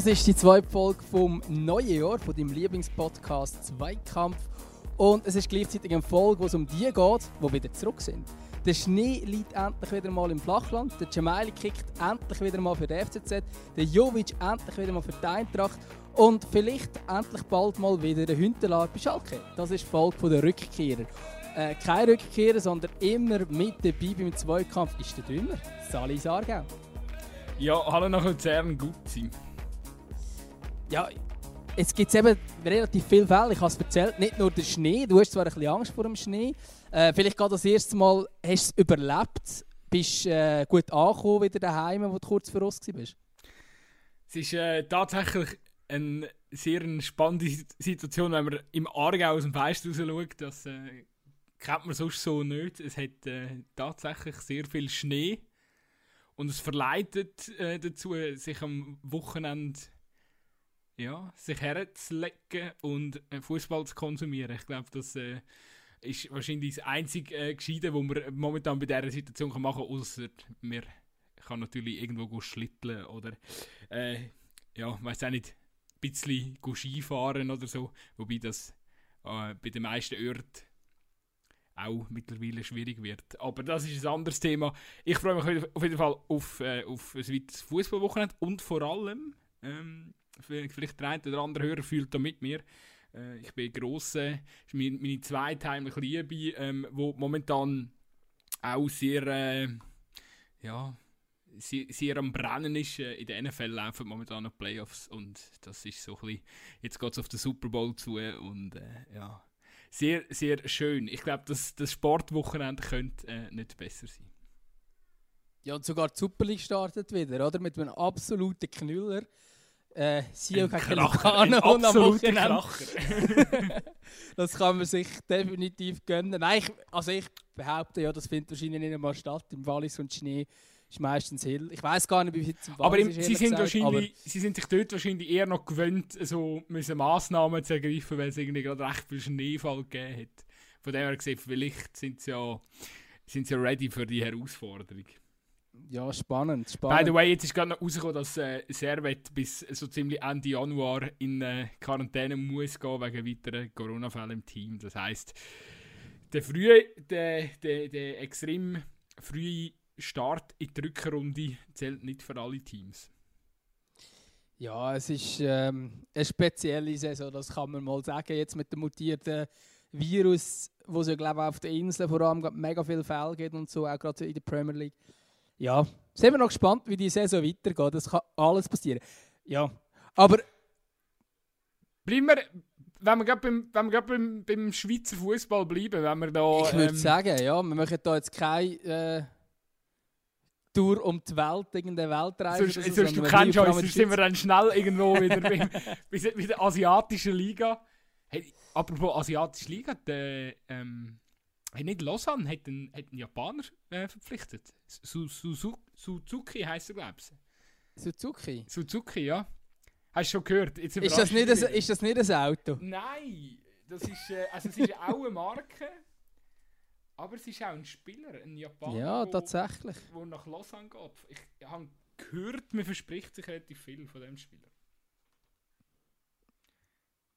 Das ist die zweite Folge vom neuen Jahr, von deinem Lieblingspodcast Zweikampf. Und es ist gleichzeitig eine Folge, wo es um die geht, die wieder zurück sind. Der Schnee liegt endlich wieder mal im Flachland. Der Cemaili kickt endlich wieder mal für den FCZ. Der Jovic endlich wieder mal für die Eintracht. Und vielleicht endlich bald mal wieder der Hüntelar bei Schalke. Das ist die Folge der Rückkehrer. Äh, kein Rückkehrer, sondern immer mit dabei beim Zweikampf ist der Dümmer, Sali Sargau. Ja, hallo nach Luzern, gut sein. Ja, es gibt eben relativ viele Fälle. Ich habe es erzählt, nicht nur der Schnee. Du hast zwar ein bisschen Angst vor dem Schnee. Äh, vielleicht gerade das erste Mal hast du es überlebt. Bist äh, gut angekommen wieder daheim, wo du kurz vor uns warst? Es ist äh, tatsächlich eine sehr spannende Situation, wenn man im Aargau aus dem Fenster raus schaut. Das äh, kennt man sonst so nicht. Es hat äh, tatsächlich sehr viel Schnee. Und es verleitet äh, dazu, sich am Wochenende ja, sich herzulegen und äh, Fußball zu konsumieren. Ich glaube, das äh, ist wahrscheinlich das einzige äh, Gescheite, was man momentan bei dieser Situation kann machen kann, außer man kann natürlich irgendwo schlitteln oder äh, ja, weiß auch nicht, ein bisschen Skifahren oder so, wobei das äh, bei den meisten Orten auch mittlerweile schwierig wird. Aber das ist ein anderes Thema. Ich freue mich auf jeden Fall auf, äh, auf ein weiteres Fußballwochenende und vor allem ähm, vielleicht der eine oder andere Hörer fühlt da mit mir. Äh, ich bin grosse, ist meine, meine zweitheimliche Liebe, ähm, wo momentan auch sehr, äh, ja, sehr, sehr, am Brennen ist. Äh, in den NFL laufen momentan noch Playoffs und das ist so ein bisschen, jetzt geht es auf den Super Bowl zu und äh, ja, sehr, sehr schön. Ich glaube, das, das Sportwochenende könnte äh, nicht besser sein. Ja, und sogar die Super League startet wieder, oder? Mit einem absoluten Knüller äh, Sio gegen Lugano und am Wochenende. das kann man sich definitiv gönnen. Nein, ich, also ich behaupte ja, das findet wahrscheinlich nicht einmal statt. Im Wallis und Schnee ist meistens hell. Ich weiß gar nicht, wie viel zum Wallis Aber im, ist, sie, sind gesagt, wahrscheinlich, sie sind sich dort wahrscheinlich eher noch gewöhnt, so müssen Massnahmen zu ergreifen, weil es irgendwie gerade recht viel Schneefall gegeben hat. Von dem her gesehen, vielleicht sind sie ja, sind sie ja ready für die Herausforderung. Ja, spannend, spannend. By the way, jetzt ist gerade noch rausgekommen, dass äh, Servet bis so ziemlich Ende Januar in äh, Quarantäne muss gehen wegen weiteren Corona-Fällen im Team. Das heisst, der frühe, der, der, der extrem frühe Start in die Rückrunde zählt nicht für alle Teams. Ja, es ist ähm, eine spezielle Saison, das kann man mal sagen. Jetzt mit dem mutierten Virus, wo es ja glaube ich auf der Insel vor allem mega viele Fälle gibt und so, auch gerade in der Premier League ja, sind wir noch gespannt, wie die Saison weitergeht. Das kann alles passieren. Ja, aber... Bleiben wir, wenn wir gerade beim, wenn wir beim, beim Schweizer Fußball bleiben, wenn wir da... Ich würde ähm, sagen, ja, wir machen da jetzt keine... Äh, Tour um die Welt, irgendeine Weltreise. Sonst, so, sonst du kennst uns, sonst sind wir dann schnell irgendwo wieder bei, bei, der asiatischen Liga. Hey, apropos asiatische Liga, der, ähm, Hey, nicht Lausanne hat einen, hat einen Japaner äh, verpflichtet. Su, Su, Su, Suzuki heisst er, glaube ich. Suzuki? Suzuki, ja. Hast du schon gehört? Jetzt ist, das nicht ein, ist das nicht ein Auto? Nein! Das ist, äh, also es ist auch eine Marke, aber es ist auch ein Spieler, ein Japaner, ja, tatsächlich. der nach Lausanne geht. Ich habe gehört, man verspricht sich relativ viel von dem Spieler.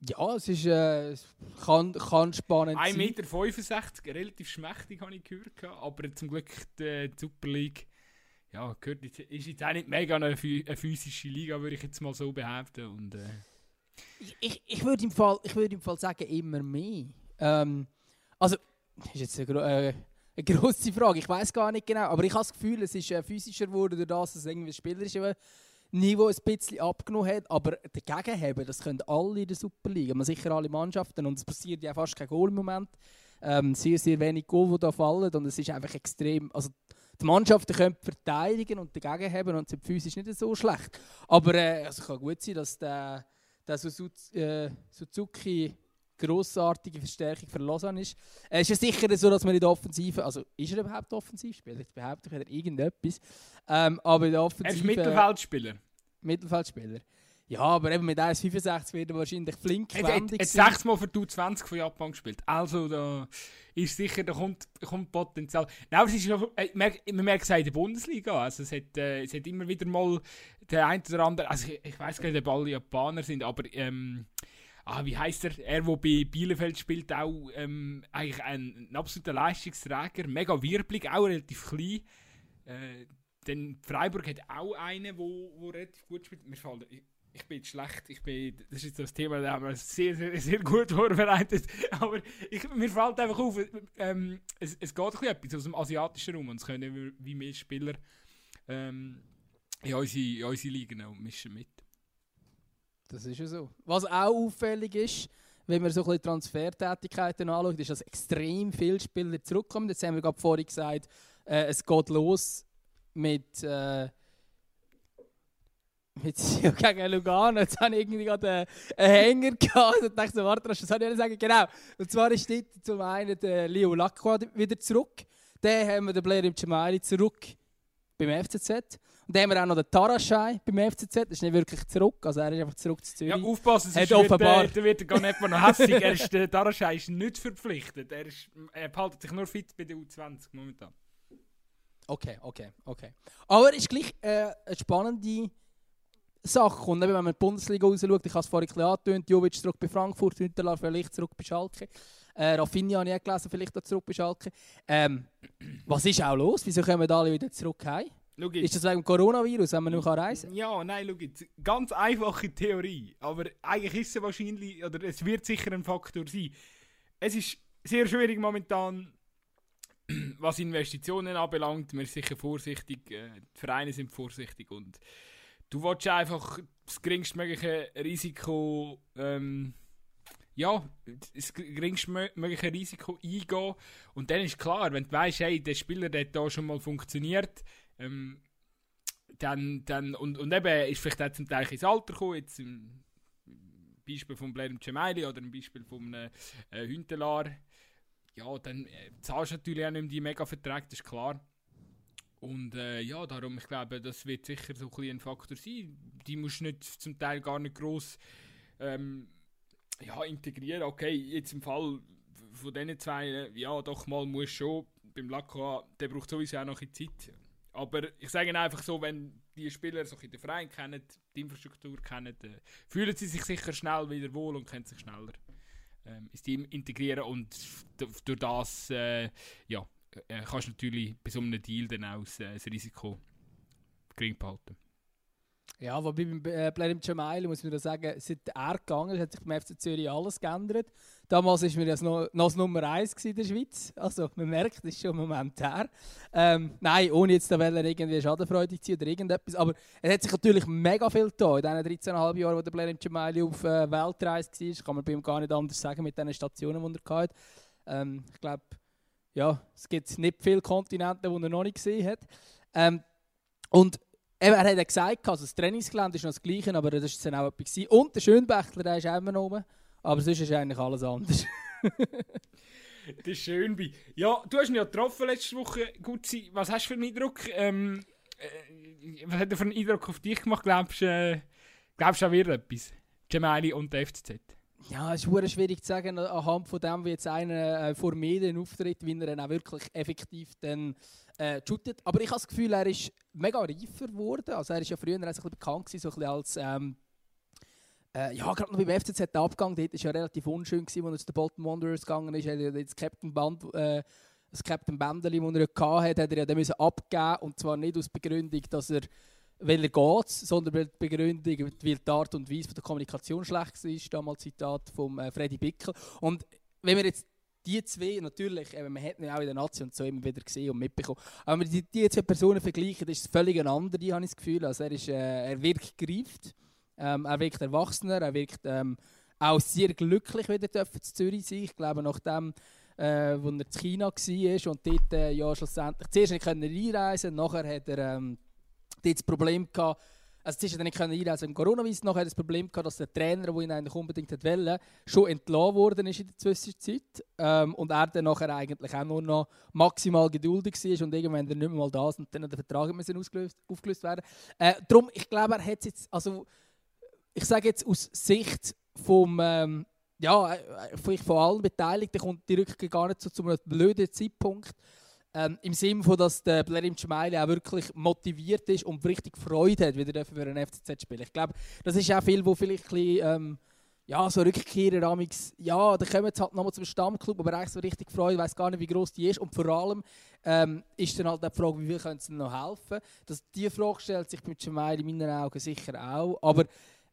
Ja, es ist, äh, kann, kann spannend 1,65 Meter, relativ schmächtig habe ich gehört, aber zum Glück die Super League ja, gehört, ist jetzt auch nicht mega eine, eine physische Liga, würde ich jetzt mal so behaupten. Und, äh. Ich, ich, ich würde im, Fall, würd im Fall sagen, immer mehr. Ähm, also, das ist jetzt eine, äh, eine grosse Frage, ich weiß gar nicht genau, aber ich habe das Gefühl, es ist äh, physischer geworden, durch das, dass es irgendwie spielerisch ist. Niveau ein bisschen abgenommen hat, aber dagegen haben, das können alle in der Superliga, man sicher alle Mannschaften und es passiert ja fast kein Goal im Moment. Ähm, sehr, sehr wenig Goal, die da fallen und es ist einfach extrem, also die Mannschaften können verteidigen und dagegen haben und sind physisch nicht so schlecht. Aber äh, also kann gut sein, dass der, der äh, Suzuki grossartige Verstärkung für Lausanne ist. Es ist ja sicher so, dass man in der Offensive, also ist er überhaupt Offensivspieler? Ich behaupte, er irgendetwas. Ähm, aber in der Offensive... Er ist Mittelfeldspieler. Mittelfeldspieler. Ja, aber eben mit 1,65 wird er wahrscheinlich flink Er hat sechsmal für die 20 von Japan gespielt. Also da ist sicher, da kommt, kommt Potenzial. Nein, aber es ist noch, äh, man merkt es auch in der Bundesliga. Also es, hat, äh, es hat immer wieder mal der ein oder andere, also ich, ich weiß gar nicht, ob alle Japaner sind, aber ähm, ah, wie heißt er? Er, der bei Bielefeld spielt, auch ähm, eigentlich ein, ein absoluter Leistungsträger, mega wirbelig, auch relativ klein. Äh, denn Freiburg hat auch einen, wo, wo relativ gut spielt. Mir fällt, ich, ich bin jetzt schlecht, ich bin, das ist jetzt das Thema, da haben wir sehr, sehr, sehr gut vorbereitet. Aber ich, mir fällt einfach auf, ähm, es, es geht ein etwas aus dem asiatischen Raum und es können wie mehr Spieler ähm, in, unsere, in unsere Ligen auch mischen mit. Das ist ja so. Was auch auffällig ist, wenn man so ein bisschen Transfertätigkeiten anschaut, ist, dass extrem viele Spieler zurückkommen. Jetzt haben wir gerade vorhin gesagt, äh, es geht los mit, äh, mit ja, gegen Lugano. Jetzt habe ich irgendwie gerade einen, Hänger gehabt und dachte so, warte, das soll ich nicht sagen. Genau. Und zwar ist dort zum einen der Leo Lacroix wieder zurück. Dann haben wir den Blair im Cemaili zurück beim FCZ. Und dann haben wir auch noch den Taraschai beim FCZ. Das ist nicht wirklich zurück, also er ist einfach zurück zu Ja, Zürich. aufpassen, Hat sonst wird, offenbar- äh, da wird er gar nicht mehr noch hässlich. er ist, der Daraschai ist nicht verpflichtet. Er, ist, er behaltet sich nur fit bei der U20 momentan. Okay, okay, okay. Aber es ist gleich äh, eine spannende Sache. Und eben, wenn man die Bundesliga rausschaut, ich habe es vorhin ein bisschen angetönt, Jovic zurück bei Frankfurt, Hünterlar vielleicht zurück bei Schalke. Äh, Rafinha habe ich auch gelesen, vielleicht auch zurück bei Schalke. Ähm, was ist auch los? Wieso kommen alle wieder zurück heim? Ist das wegen Coronavirus, wenn man nicht reisen kann? Ja, nein, schau jetzt. Ganz einfache Theorie. Aber eigentlich ist es wahrscheinlich, oder es wird sicher ein Faktor sein. Es ist sehr schwierig momentan, was Investitionen anbelangt. Man ist sicher vorsichtig, äh, die Vereine sind vorsichtig und du willst einfach das geringstmögliche Risiko, ähm, ja, das geringstmögliche Risiko eingehen. Und dann ist klar, wenn du weißt, hey, der Spieler der hat da schon mal funktioniert, ähm, dann, dann, und, und eben ist vielleicht auch zum Teil ins Alter gekommen, jetzt im Beispiel von Blair Cemaili oder im Beispiel von einem äh, Hüntelar, ja, dann äh, zahlst du natürlich auch nicht mehr die Mega-Verträge, das ist klar. Und äh, ja, darum, ich glaube, das wird sicher so ein, ein Faktor sein. Die musst du nicht, zum Teil gar nicht gross ähm, ja, integrieren. Okay, jetzt im Fall von diesen zwei, äh, ja, doch mal muss schon. Beim Lacroix, der braucht sowieso auch noch ein Zeit. Aber ich sage Ihnen einfach so, wenn die Spieler so den Verein kennen, die Infrastruktur kennen, äh, fühlen sie sich sicher schnell wieder wohl und können sich schneller ähm, ins Team integrieren und durch das äh, ja, äh, kannst du natürlich bei so einem Deal dann auch das, äh, das Risiko gering behalten. Ja, wobei beim äh, Blair Cemaili muss man da sagen, seit er gegangen ist, hat sich beim FC Zürich alles geändert. Damals war mir das noch, noch das Nummer 1 in der Schweiz. Also man merkt, das ist schon ein Moment her. Ähm, nein, ohne jetzt da irgendwie schadenfreudig zu oder irgendetwas. Aber es hat sich natürlich mega viel getan in diesen 13,5 Jahren, wo der Blair Cemaili auf äh, Weltreise war. Kann man bei ihm gar nicht anders sagen mit den Stationen, die er hatte. Ähm, ich glaube, ja, es gibt nicht viele Kontinente, die er noch nicht gesehen hat. Ähm, und Eben, er hat ja gesagt, also das Trainingsgelände ist noch das gleiche, aber das war dann auch etwas. gewesen. Und der Schönbächler, der ist auch immer oben. Aber sonst ist eigentlich alles anders. Das ist schön. Ja, du hast ihn ja getroffen letzte Woche. Gutzi, was hast du für einen Eindruck? Ähm, äh, was hat er für einen Eindruck auf dich gemacht? Glaubst du, äh, glaubst du, er wird etwas? Gemeili und der FCZ. Ja, es ist verdammt schwierig zu sagen, anhand von dem, wie jetzt einer äh, vor Medien auftritt, wie er dann auch wirklich effektiv dann äh, shootet. Aber ich habe das Gefühl, er ist mega reifer geworden. Also er ist ja früher ein bisschen bekannt gewesen, so ein bisschen als... Ähm, äh, ja, gerade noch beim FCZ der Abgang, dort war ja relativ unschön, gewesen, als er zu den Bolton Wanderers gegangen ist. Er hat ja das Captain Band, äh, das Captain Bändeli, das er hatte, hat er ja dann müssen abgeben und zwar nicht aus Begründung, dass er weil er geht, sondern weil die Begründung, weil die Art und Weise der Kommunikation schlecht war, damals Zitat von äh, Freddy Bickel. Und wenn wir jetzt die zwei, natürlich, eben, man hat ihn auch in der Nation so immer wieder gesehen und mitbekommen, aber wenn wir die, die zwei Personen vergleichen, ist es völlig eine andere, habe ich das Gefühl. Also er, ist, äh, er wirkt gereift, ähm, er wirkt erwachsener, er wirkt ähm, auch sehr glücklich, wieder zu Zürich sein. Ich glaube, nachdem äh, wo er in China war und dort äh, ja schlussendlich zuerst nicht einreisen nachher hat er ähm, dort das Problem gehabt, also hat er nicht einreisen wegen Coronavirus, nachher er das Problem gehabt, dass der Trainer, der ihn eigentlich unbedingt wollen, schon entlassen worden ist in der Zwischenzeit ähm, und er dann nachher eigentlich auch nur noch maximal geduldig war und irgendwann er nicht mehr mal da ist und dann der Vertrag müssen ausgelöst, aufgelöst werden. Äh, darum, ich glaube, er hat jetzt, also ich sage jetzt aus Sicht vom, ähm, ja, äh, vielleicht von allen Beteiligten kommt die Rückkehr gar nicht so zu einem blöden Zeitpunkt. Ähm, Im Sinne von, dass der Blerim Schmeili auch wirklich motiviert ist und richtig Freude hat, wieder für einen FCZ spielen. Ich glaube, das ist auch viel, wo vielleicht ein bisschen, ähm, ja, so Rückkehrer damals, ja, da kommen jetzt halt nochmal zum Stammclub, aber eigentlich so richtig Freude, weiß gar nicht, wie groß die ist. Und vor allem ähm, ist dann halt die Frage, wie viel können sie noch helfen. Das, die Frage stellt sich mit Schmeili in meinen Augen sicher auch. Aber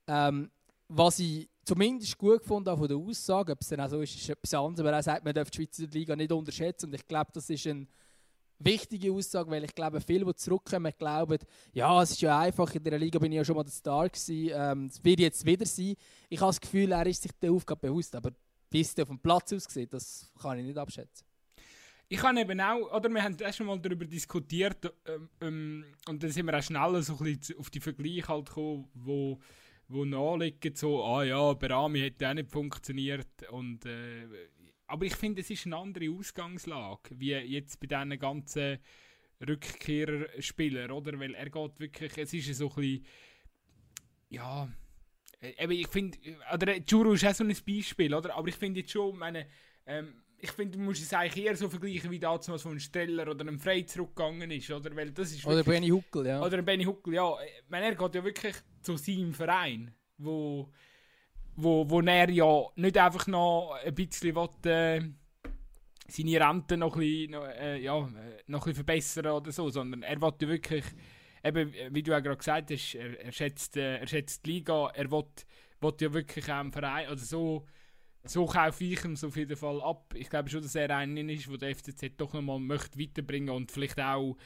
ähm, was ich zumindest gut gefunden habe von der Aussage, ob es dann auch so ist, ist etwas anderes, aber er sagt, man darf die Schweizer Liga nicht unterschätzen und ich glaube, das ist ein wichtige Aussage, weil ich glaube, viele, die zurückkommen, glauben, ja, es ist ja einfach, in der Liga bin ich ja schon mal der Star gewesen, ähm, es wird jetzt wieder sein. Ich habe das Gefühl, er ist sich der Aufgabe bewusst, aber wie es auf dem Platz aussieht, das kann ich nicht abschätzen. Ich kann eben auch, oder wir haben erst schon mal darüber diskutiert ähm, ähm, und dann sind wir auch schneller so ein bisschen auf die Vergleiche halt gekommen, wo, wo nachliegen, so, ah ja, Berami hat auch nicht funktioniert und äh, aber ich finde, es ist eine andere Ausgangslage, wie jetzt bei diesen ganzen Rückkehrerspielern, oder? Weil er geht wirklich, es ist so ein bisschen, ja, eben, ich finde, oder Juro ist auch so ein Beispiel, oder? Aber ich finde jetzt schon, meine, ähm, ich finde, du musst es eigentlich eher so vergleichen, wie damals von einem Streller oder einem Frey zurückgegangen ist, oder? Weil das ist oder Benny Huckel, ja. Oder Benny Huckel, ja. Ich meine, er geht ja wirklich zu seinem Verein, wo wo, wo er ja nicht einfach noch ein bisschen will, äh, seine Rente noch ein bisschen, äh, ja, noch ein verbessern oder so, sondern er will wirklich, eben, wie du ja gerade gesagt hast, er, er, schätzt, äh, er schätzt die Liga, er will, will ja wirklich auch im Verein, also so, so kaufe ich ihm so auf jeden Fall ab. Ich glaube schon, dass er einer ist, der der FCZ doch nochmal möchte weiterbringen und vielleicht auch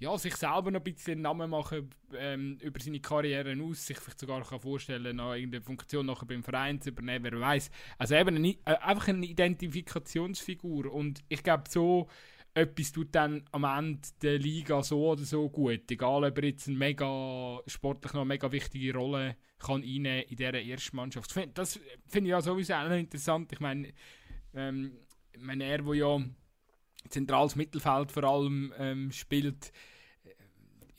ja, sich selber noch ein bisschen einen Namen machen ähm, über seine Karriere aus, sich vielleicht sogar kann vorstellen, noch irgendeine Funktion nachher beim Verein zu übernehmen, wer weiß. Also eben eine, äh, einfach eine Identifikationsfigur und ich glaube so etwas tut dann am Ende der Liga so oder so gut, egal ob er jetzt eine mega sportlich noch eine mega wichtige Rolle kann in dieser ersten Mannschaft. Das finde ich ja sowieso auch interessant. Ich meine, ähm, meine er, wo ja zentrales Mittelfeld vor allem ähm, spielt,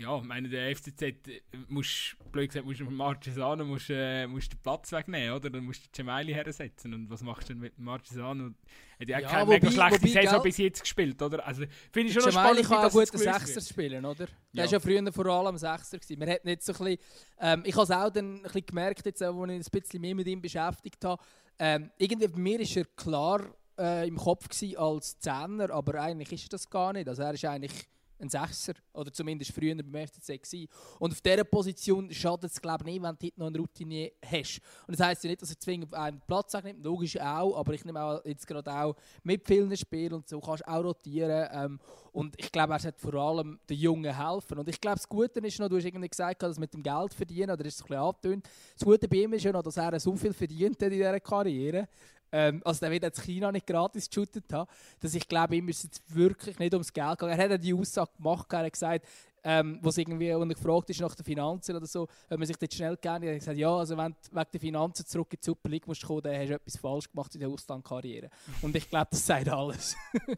ja, ich meine, der FCZ äh, muss, blöd gesagt, musst du Marchesano musst, äh, musst den Platz wegnehmen, oder? Dann musst du Cemaili hersetzen. Und was machst du denn mit Marchesano? Hat ja, ja keine wobei, mega schlechte wobei, Saison bis jetzt gespielt, oder? Also, finde ich schon Cemaili spannend, kann auch gut Sechser spielen, oder? Der ja. war ja früher vor allem Sechser. Gewesen. Man hat nicht so ein bisschen, ähm, ich habe es auch dann ein bisschen gemerkt, jetzt, als ich ein bisschen mehr mit ihm beschäftigt habe. Ähm, irgendwie bei mir ist er klar äh, im Kopf als Zehner, aber eigentlich ist er das gar nicht. Also er ist eigentlich ein Sechser. Oder zumindest früher beim FCZ gewesen. Und auf dieser Position schadet es, glaube ich, nicht, wenn du noch eine Routine hast. Und das heisst ja nicht, dass er zwingend einen Platz nimmt. Logisch auch, aber ich nehme auch jetzt gerade auch mit vielen Spielen und so kannst auch rotieren. Ähm, und ich glaube, er sollte vor allem den Jungen helfen. Und ich glaube, das Gute ist noch, du hast irgendwie gesagt, dass mit dem Geld verdienen, oder ist es ein bisschen angetönt. Das Gute bei ihm ist ja noch, dass er so viel verdient hat in dieser Karriere ähm, also der wird jetzt China nicht gratis geshootet haben, dass ich glaube, ihm ist jetzt wirklich nicht ums Geld gehen. Er hat ja die Aussage gemacht, er hat gesagt, ähm, wo irgendwie und gefragt ist nach den Finanzen oder so, wenn man sich das schnell gerne, er hat gesagt, ja, also wenn du wegen der Finanzen zurück in die Super League musst kommen, dann hast du etwas falsch gemacht in der Auslandkarriere. Und ich glaube, das sagt alles.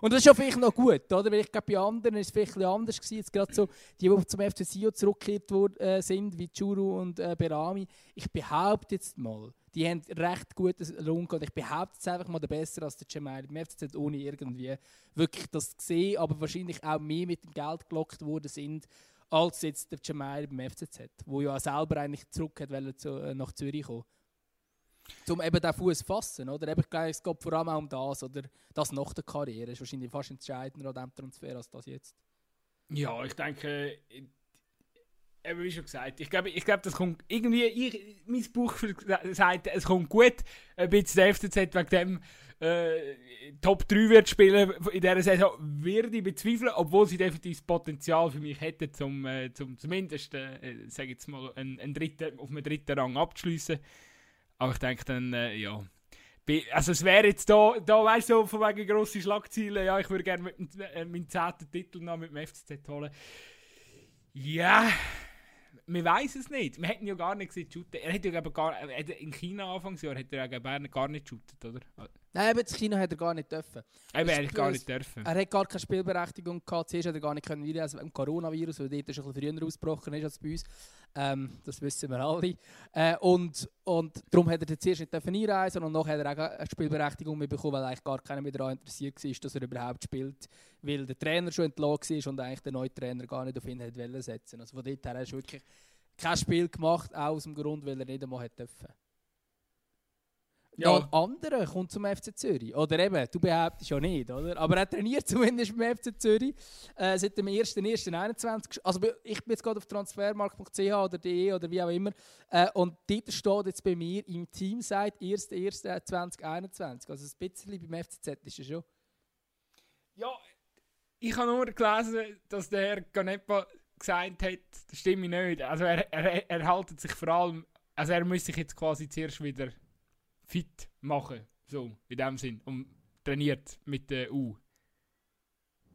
Und das ist ja vielleicht noch gut, oder? Weil ich glaube, bei anderen ist es vielleicht ein anders gewesen. Jetzt gerade so, die, die zum FC Sio zurückgekehrt äh, sind, wie Churu und äh, Berami. Ich behaupte jetzt mal, die haben recht gutes Lungen und ich behaupte jetzt einfach mal der besser als der Jamal. Im FCZ ohne irgendwie wirklich das gesehen, aber wahrscheinlich auch mehr mit dem Geld gelockt worden sind, als jetzt der Jamal beim FCZ, wo ja selber eigentlich zurück hat, zu, äh, nach Zürich kommen um eben den Fuß zu fassen. Oder? Eben, es geht vor allem auch um das, oder das nach der Karriere. Das ist wahrscheinlich fast entscheidender an diesem Transfer als das jetzt. Ja, ich denke, eben wie schon gesagt, ich glaube, ich glaube das kommt irgendwie, ich, mein Buch sagt, es kommt gut, ein bisschen der FCZ wegen dem äh, Top 3 wird spielen in dieser Saison, würde ich bezweifeln, obwohl sie definitiv das Potenzial für mich hätten, zum, äh, zum zumindest, äh, sage jetzt mal, einen, einen dritten, auf einem dritten Rang abzuschließen. Aber ich denke dann, äh, ja. Also es wäre jetzt da, da weißt du, von wegen grosse Schlagziele, ja, ich würde gerne mit, äh, meinen zehnten Titel noch mit dem FCZ holen. Ja, man weiß es nicht. Wir hätten ja gar nicht gesehen, shooten. Er hätte ja gar, in China Anfangsjahr hätte er ja gar nicht, gar nicht shootet, oder? Nein, aber das Kino hat er gar nicht dürfen. Eben, er ist gar nicht dürfen. Er hat gar keine Spielberechtigung gehabt. Zuerst hat er gar nicht können einreisen wegen dem Coronavirus, weil dort ein bisschen früher ausgebrochen ist als bei uns. Ähm, das wissen wir alle. Äh, und, und darum hat er zuerst nicht dürfen einreisen und nachher hat er auch eine Spielberechtigung mehr bekommen, weil eigentlich gar keiner mehr daran interessiert war, dass er überhaupt spielt, weil der Trainer schon entlassen war und eigentlich der neue Trainer gar nicht auf ihn hat setzen. Also von dort her hast du wirklich kein Spiel gemacht, auch aus dem Grund, weil er nicht einmal hat dürfen. Ja. Noch ein anderer kommt zum FC Zürich. Oder eben, du behauptest ja nicht, oder? Aber er trainiert zumindest beim FC Zürich äh, seit dem 1.1.21. Also ich bin jetzt gerade auf transfermarkt.ch oder de oder wie auch immer. Äh, und dort steht jetzt bei mir im Team seit 1.1.2021. Also ein bisschen beim FCZ ist er schon. Ja, ich habe nur gelesen, dass der Herr Ganepa gesagt hat, das stimmt nicht. Also er, er, er haltet sich vor allem, also er muss sich jetzt quasi zuerst wieder fit machen, so in dem Sinn, und trainiert mit der U.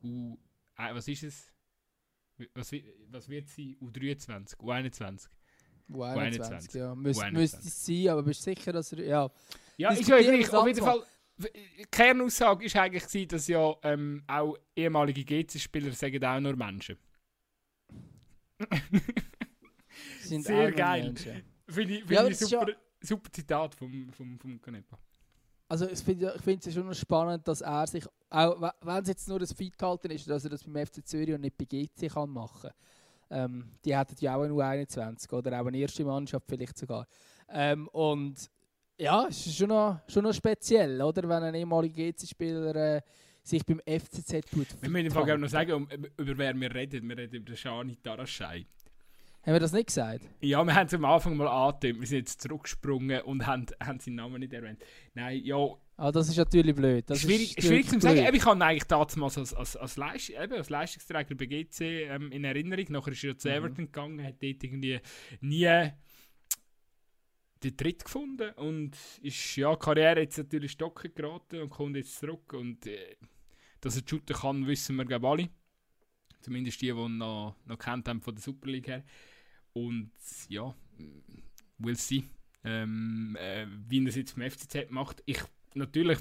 U, äh, was ist es? Was, was wird sie? U23, U21. U21, U21. ja. Müs, U21. Müsste es sein, aber bist du sicher, dass er... Ja. Ja, ist ja gleich. Auf jeden. Fall, Kernaussage ist eigentlich, gewesen, dass ja ähm, auch ehemalige GC-Spieler sagen auch nur Menschen. Sehr geil. Finde ich, find Ja, ich super, super Zitat vom, vom, vom Canepa. Also ich finde es schon noch spannend, dass er sich, auch we- wenn es jetzt nur ein Feithalten ist, dass er das beim FC Zürich und nicht bei GC kann machen ähm, Die hätten ja auch eine U21 oder auch eine erste Mannschaft vielleicht sogar. Ähm, und ja, es ist schon noch, schon noch speziell, oder? Wenn ein ehemaliger GC-Spieler äh, sich beim FCZ tut. Wir müssen im Fall noch sagen, um, über wer wir reden. Wir reden über den Shani Taraschei. Haben wir das nicht gesagt? Ja, wir haben es am Anfang mal angetönt. Wir sind jetzt zurückgesprungen und haben, haben seinen Namen nicht erwähnt. Nein, ja, Ah, das ist natürlich blöd. Das schwierig, ist schwierig zu sagen. Eben, Ich habe eigentlich damals als, als, als, Leist, eben, als Leistungsträger bei GC ähm, in Erinnerung. Nachher ist er zu Mhm. Everton gegangen, hat dort irgendwie nie den Tritt gefunden und ist ja Karriere jetzt natürlich stocken geraten und kommt jetzt zurück. Und äh, dass er shooten kann, wissen wir glaube alle. Zumindest die, die ihn noch, noch kennt haben von der Super League her. Und ja, we'll see. Ähm, äh, wie er es jetzt vom FCZ macht. Ich natürlich,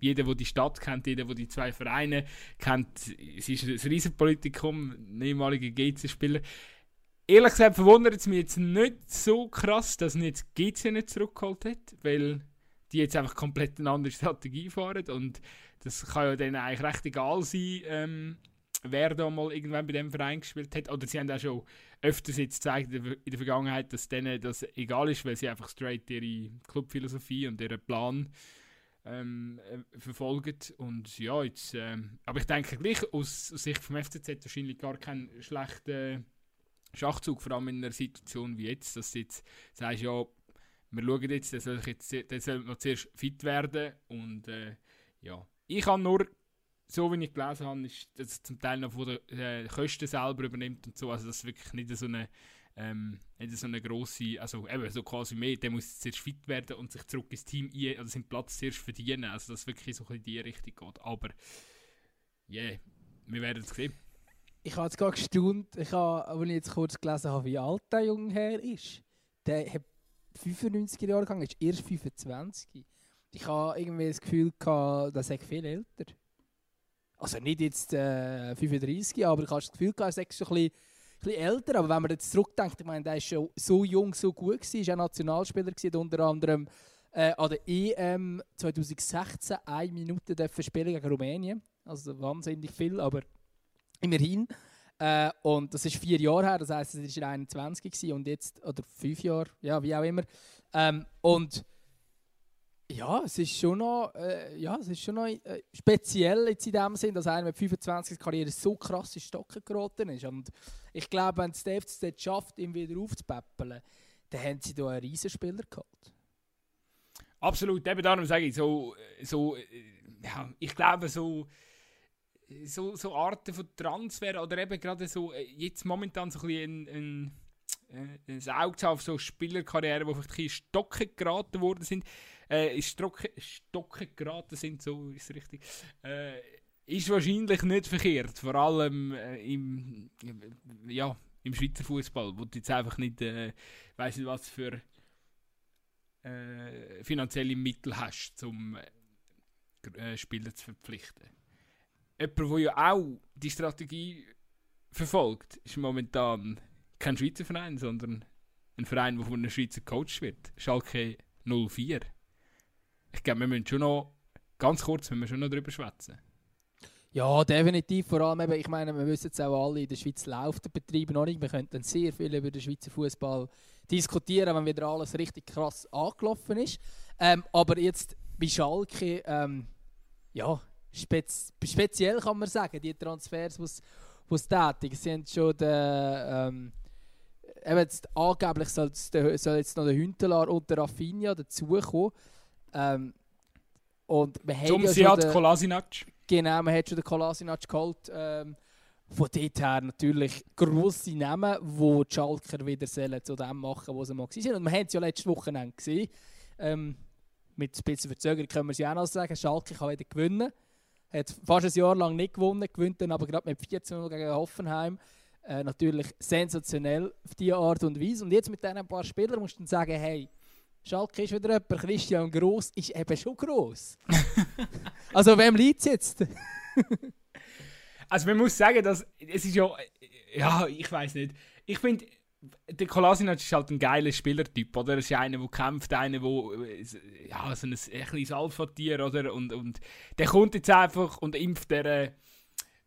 jeder, der die Stadt kennt, jeder, der die zwei Vereine kennt, es ist ein Riesenpolitikum, ein ehemaliger GC-Spieler. Ehrlich gesagt verwundert es mich jetzt nicht so krass, dass ihn jetzt GC nicht zurückgeholt hat, weil die jetzt einfach komplett eine andere Strategie fahren und das kann ja dann eigentlich recht egal sein, ähm, wer da mal irgendwann bei dem Verein gespielt hat. Oder sie haben auch schon öfters jetzt gezeigt in der, Vergangenheit, dass denen das egal ist, weil sie einfach straight ihre Clubphilosophie und ihren Plan ähm, äh, verfolgen. Und ja, jetzt, ähm, aber ich denke gleich aus, aus Sicht vom FCZ wahrscheinlich gar kein schlechter Schachzug, vor allem in einer Situation wie jetzt, dass du jetzt sagst, ja, wir schauen jetzt, der soll, jetzt, der soll noch zuerst fit werden und äh, ja, ich habe nur so wie ich gelesen habe, ist, dass es zum Teil noch von den äh, Kosten selber übernimmt und so, also das ist wirklich nicht so eine ähm, nicht so eine grosse, also eben so quasi mehr, der muss zuerst fit werden und sich zurück ins Team ein, oder seinen Platz zuerst verdienen, also dass es wirklich so in die Richtung geht, aber yeah, wir werden es sehen. Ich habe jetzt gerade gestaunt, ich habe, als ich jetzt kurz gelesen habe, wie alt der Junge her ist. Der hat 95er Jahre gegangen, ist erst 25. Ich habe irgendwie das Gefühl gehabt, dass er viel älter. Also nicht jetzt äh, 35, aber ich habe das Gefühl er ist schon ein bisschen, älter. Aber wenn man jetzt zurückdenkt, ich meine, der ist schon so jung, so gut gewesen, ist auch Nationalspieler gewesen, unter anderem äh, an der EM 2016 eine Minute spielen gegen Rumänien. Also wahnsinnig viel, aber immerhin. Äh, und das ist vier Jahre her, das heisst, es war 21 gewesen und jetzt, oder fünf Jahre, ja, wie auch immer. Ähm, und ja, es ist schon noch, äh, ja, es ist schon noch äh, speziell jetzt in dem Sinn, dass einer mit 25 Karriere so krass in Stocken geraten ist. Und ich glaube, wenn es der FCZ schafft, ihn wieder aufzupäppeln, dann haben sie da einen Riesenspieler gehabt. Absolut, eben darum sage ich, so, so äh, ja, ich glaube, so, so, so Arten von Transfer oder eben gerade so, äh, jetzt momentan so ein bisschen ein, ein, äh, ein Auge auf so Spielerkarrieren, die vielleicht ein bisschen in Stocken geraten worden sind, äh, in Stocken, Stocken geraten sind, so ist richtig, äh, ist wahrscheinlich nicht verkehrt, vor allem äh, im, ja, im Schweizer Fußball, wo du jetzt einfach nicht, äh, weiss nicht was für äh, finanzielle Mittel hast, um äh, Spieler zu verpflichten. Jemand, der ja auch die Strategie verfolgt, ist momentan kein Schweizer Verein, sondern ein Verein, der von einem Schweizer Coach wird. Schalke 04. Ich glaube, wir müssen schon noch, ganz kurz, wir schon noch darüber schwätzen. Ja, definitiv. Vor allem, eben, ich meine, wir wissen jetzt auch alle, in der Schweiz läuft der Betrieb noch nicht. Wir könnten sehr viel über den Schweizer Fußball diskutieren, wenn wieder alles richtig krass angelaufen ist. Ähm, aber jetzt bei Schalke, ähm, ja, spez speziell kann man sagen, die Transfers, die sie tätigen, sind schon der, ähm, eben jetzt, angeblich soll soll jetzt noch der Hüntelar und der Raffinia dazukommen. Ähm, und man Zum hat ja Kolasinac. Genau, man hat schon den Kolasinac geholt. Ähm, von dort her natürlich grosse Namen, die die Schalker wieder zu dem machen, was sie mal waren. Und wir haben es ja letzte Woche gesehen. Ähm, mit ein bisschen Verzögerung können wir es ja auch noch sagen. Schalke kann wieder gewinnen. Hat fast ein Jahr lang nicht gewonnen, gewinnt dann aber gerade mit 14 gegen Hoffenheim. Äh, natürlich sensationell auf diese Art und Weise. Und jetzt mit diesen paar Spielern musst du dann sagen, hey, Schalke ist wieder jemand, Christian Gross ist eben schon gross. also wem liegt es jetzt? also man muss sagen, dass es ist ja, ja, ich weiß nicht. Ich finde, der Kolasinac ist halt ein geiler Spielertyp, oder? Er ist einer, der kämpft, einer, der ja, so ein, ein kleines Alpha-Tier, oder? Und, und der kommt jetzt einfach und impft der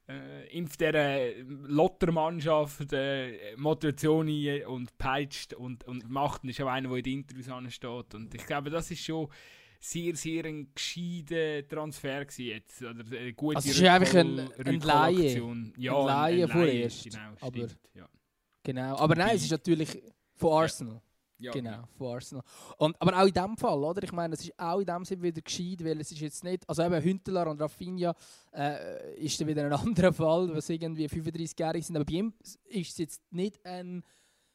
äh, impft dieser Lottermannschaft äh, Motivation ein und peitscht und, und macht. Und ist auch einer, der in den Interviews ansteht. Und ich glaube, das ist schon sehr, sehr ein gescheiter Transfer gewesen jetzt. Oder eine gute also es ist einfach ein, ein Laie. Ja, ein Laie vorerst. Genau, aber, ja. genau, aber nein, es ist natürlich von Arsenal. Ja, genau, von Arsenal. Und, aber auch in diesem Fall, oder? Ich meine, es ist auch in dem Sinne wieder gescheit, weil es ist jetzt nicht, also eben Hünteler und Rafinha äh, ist dann wieder ein anderer Fall, was irgendwie 35-jährig sind, aber bei ihm ist es jetzt nicht ein,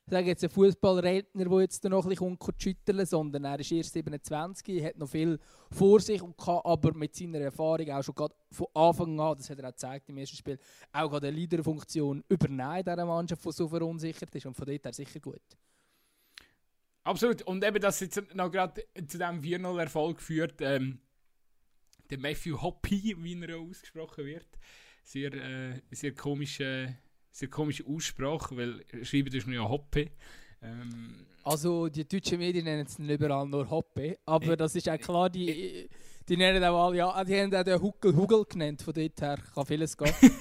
sage jetzt ein Fußballredner, der jetzt noch ein bisschen schütteln sondern er ist erst 27, hat noch viel vor sich und kann aber mit seiner Erfahrung auch schon von Anfang an, das hat er auch gezeigt im ersten Spiel, auch eine Leaderfunktion übernehmen in dieser Mannschaft, die so verunsichert ist und von dort her sicher gut. Absolut. Und eben, dass jetzt noch gerade zu diesem 4-0-Erfolg führt, ähm, der Matthew Hoppy, wie er ausgesprochen wird. Sehr, äh, sehr komische, sehr komische Aussprache, weil schreiben tust du ja Hoppe. Ähm, also die deutschen Medien nennen es überall nur Hoppe, aber äh, das ist auch klar, die, äh, die nennen auch alle, ja, die haben auch den Huckel Hugel genannt, von dort her kann vieles gehen.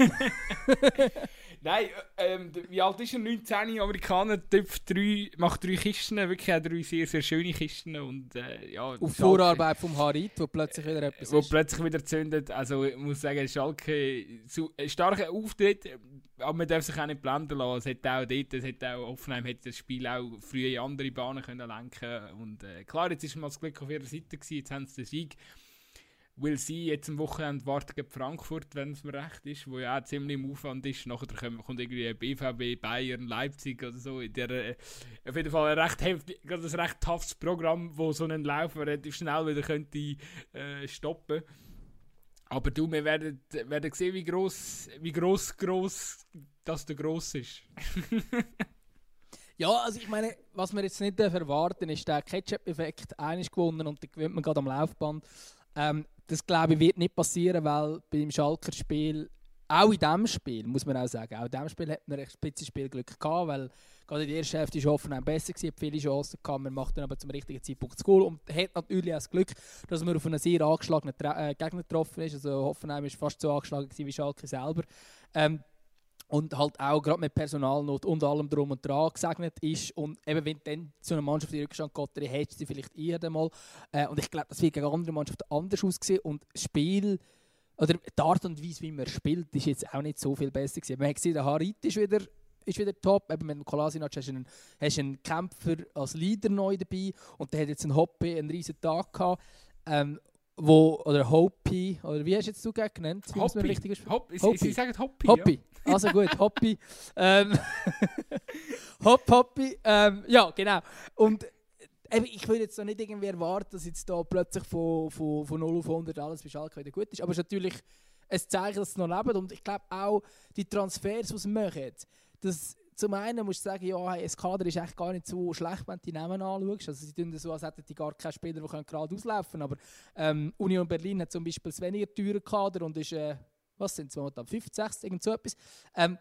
Nein, äh, ähm, wie alt ist er? 19 Amerikaner, Typ 3, macht drei Kisten, wirklich auch drei sehr, sehr schöne Kisten. Und, äh, ja, Auf Vorarbeit vom Harit, wo plötzlich wieder etwas Wo ist. plötzlich wieder zündet. Also ich muss sagen, Schalke, so, ein starker Auftritt, aber man darf sich auch nicht blenden lassen. Es hat auch dort, es hat auch Offenheim hat das Spiel auch früher in andere Bahnen können lenken Und äh, klar, jetzt ist mal das Glück auf ihrer Seite gewesen, jetzt haben sie den Sieg will sie jetzt am Wochenende warten gegen Frankfurt, wenn es mir recht ist, wo ja auch ziemlich im Aufwand ist. Nachher kommt irgendwie BVB, Bayern, Leipzig oder so. Der, äh, auf jeden Fall ein recht, heftig, ein recht toughes Programm, wo so einen Laufer relativ schnell wieder könnte äh, stoppen aber du, wir werden, werden sehen, wie groß, wie groß, groß das der groß ist. ja, also ich meine, was wir jetzt nicht erwarten, ist der Ketchup-Effekt. Eines gewonnen und dann gewinnt man gerade am Laufband. Ähm, das glaube ich wird nicht passieren, weil beim Schalker Spiel, auch in diesem Spiel, muss man auch sagen, auch in diesem Spiel hat man ein bisschen Spielglück gehabt, weil gerade in der ersten Hälfte war Hoffenheim besser, gewesen, hat viele Chancen gehabt, man macht dann aber zum richtigen Zeitpunkt das Goal und hat natürlich auch das Glück, dass man auf einen sehr angeschlagenen äh, Gegner getroffen ist, also Hoffenheim war fast so angeschlagen wie Schalke selber. Ähm, und halt auch gerade mit Personalnot und allem drum und dran gesegnet ist. Und eben, wenn dann zu einer Mannschaft in Rückstand geht, dann hättest du sie vielleicht eher einmal. Äh, und ich glaube, das wird gegen andere Mannschaften anders aussehen. Und das Spiel, oder die Art und Weise, wie man spielt, ist jetzt auch nicht so viel besser gewesen. Man hat gesehen, der Harit ist wieder, ist wieder top. Eben mit Kolasinac hast du einen, hast einen Kämpfer als Leader neu dabei. Und der hat jetzt einen Hoppe einen riesen Tag gehabt. Ähm, wo, oder Hopi, oder wie hast du jetzt du genannt? Wie Hoppy. Richtig Hop, Hoppy. Sie, sagen Hoppy. Hoppy. Ja. Also gut, Hoppy. ähm, Hop, Hoppy. Ähm, ja, genau. Und eben, ich würde jetzt noch nicht irgendwie erwarten, dass jetzt da plötzlich von, von, von 0 auf 100 alles bei Schalke wieder gut ist. Aber es ist natürlich ein Zeichen, dass es noch lebt. Und ich glaube auch, die Transfers, die sie machen, das zum einen musst du sagen, ja, hey, das Kader ist echt gar nicht so schlecht, wenn du die Namen anschaust. Also sie tun so, als hätten die gar keine Spieler, die gerade auslaufen können. Aber ähm, Union Berlin hat zum Beispiel einen weniger teuren Kader und ist, äh, was sind es momentan, 5, 6, irgend so etwas. Ähm,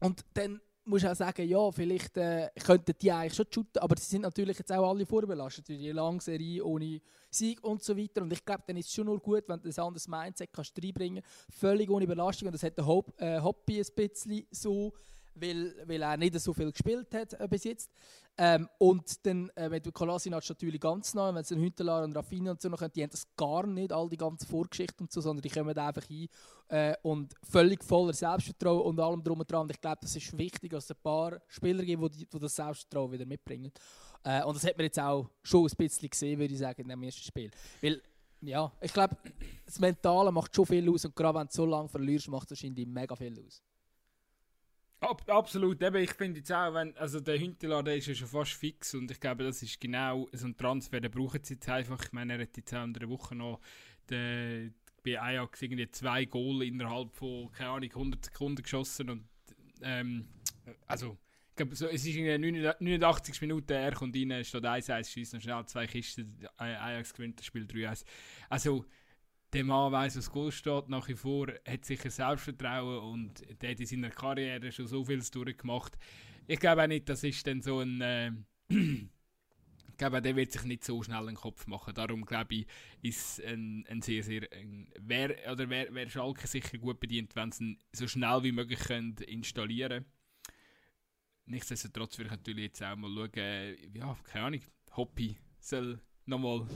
und dann musst du auch sagen, ja, vielleicht äh, könnten die eigentlich schon shooten, aber sie sind natürlich jetzt auch alle vorbelastet durch die lange Serie ohne Sieg und so weiter. Und ich glaube, dann ist es schon nur gut, wenn du ein anderes Mindset kannst reinbringen kannst, völlig ohne Belastung. Und das hat der Hop, äh, Hobby ein bisschen so weil, weil er nicht so viel gespielt hat äh, bis jetzt. Ähm, und dann, äh, wenn du Kolasinac natürlich ganz neu, wenn es Hüntelar und Raffini und so noch haben, die haben das gar nicht, all die ganze Vorgeschichte und so, sondern die kommen einfach hin äh, und völlig voller Selbstvertrauen und allem drum und dran. Und ich glaube, das ist wichtig, dass es ein paar Spieler gibt, die, die das Selbstvertrauen wieder mitbringen. Äh, und das hat man jetzt auch schon ein bisschen gesehen, würde ich sagen, in dem ersten Spiel. Weil, ja, ich glaube, das Mentale macht schon viel aus und gerade wenn du so lange verlierst, macht es wahrscheinlich mega viel aus. Ab, absolut, eben, ich finde jetzt auch, wenn, also der Hünteler, der ist ja schon fast fix und ich glaube, das ist genau so ein Transfer, den brauchen sie jetzt einfach. Ich meine, er hat jetzt auch in der Woche noch den, bei Ajax irgendwie zwei Goal innerhalb von, keine Ahnung, 100 Sekunden geschossen und ähm, also, ich glaube, so, es ist in 89 Minuten, er kommt rein, steht 1-1, schießt noch schnell zwei Kisten, Ajax gewinnt das Spiel 3-1. Also, der Mann weiß, was Goal steht, nach wie vor hat sicher Selbstvertrauen und der hat in seiner Karriere schon so vieles durchgemacht. Ich glaube auch nicht, das ist dann so ein. Äh, ich glaube, der wird sich nicht so schnell einen Kopf machen. Darum glaube ich, ist ein, ein sehr, sehr. Ein, wär, oder wär, wär Schalke sicher gut bedient, wenn sie ihn so schnell wie möglich installieren können. Nichtsdestotrotz würde ich natürlich jetzt auch mal schauen, ja, keine Ahnung, Hoppy soll nochmal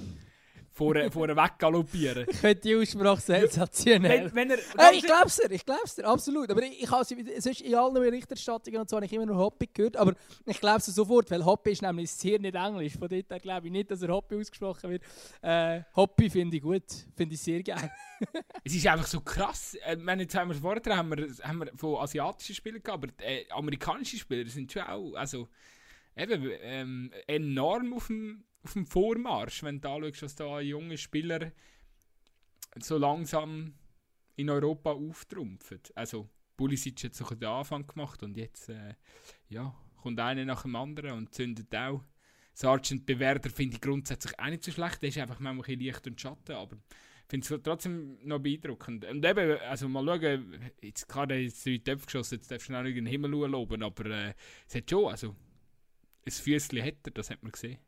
vorne, vorne weggaloppieren. Ich finde die Aussprache sensationell. Wenn, wenn er, äh, ich glaube es dir, ich glaube es dir, absolut. Aber ich, ich habe sonst in allen Berichterstattungen und so habe ich immer nur Hoppy gehört, aber ich glaube es sofort, weil Hoppy ist nämlich sehr nicht Englisch. Von dort glaube ich nicht, dass er Hoppy ausgesprochen wird. Äh, Hoppy finde ich gut, finde ich sehr geil. es ist einfach so krass. Äh, meine, jetzt haben wir vorher haben wir, haben wir von asiatischen Spielern gehabt, aber äh, amerikanische Spieler sind schon auch also, eben, ähm, enorm auf dem auf dem Vormarsch, wenn du anschaust, was da junge Spieler so langsam in Europa auftrumpfen. Also, Pulisic hat so den Anfang gemacht und jetzt äh, ja, kommt einer nach dem anderen und zündet auch. Sergeant Bewerder finde ich grundsätzlich auch nicht so schlecht. Der ist einfach manchmal ein Licht und Schatten, aber finde es trotzdem noch beeindruckend. Und eben, also mal schauen, jetzt gerade jetzt drei Töpfe geschossen, jetzt darfst du noch nicht in den Himmel loben, aber äh, es hat schon, also ein Füßchen hat er, das hat man gesehen.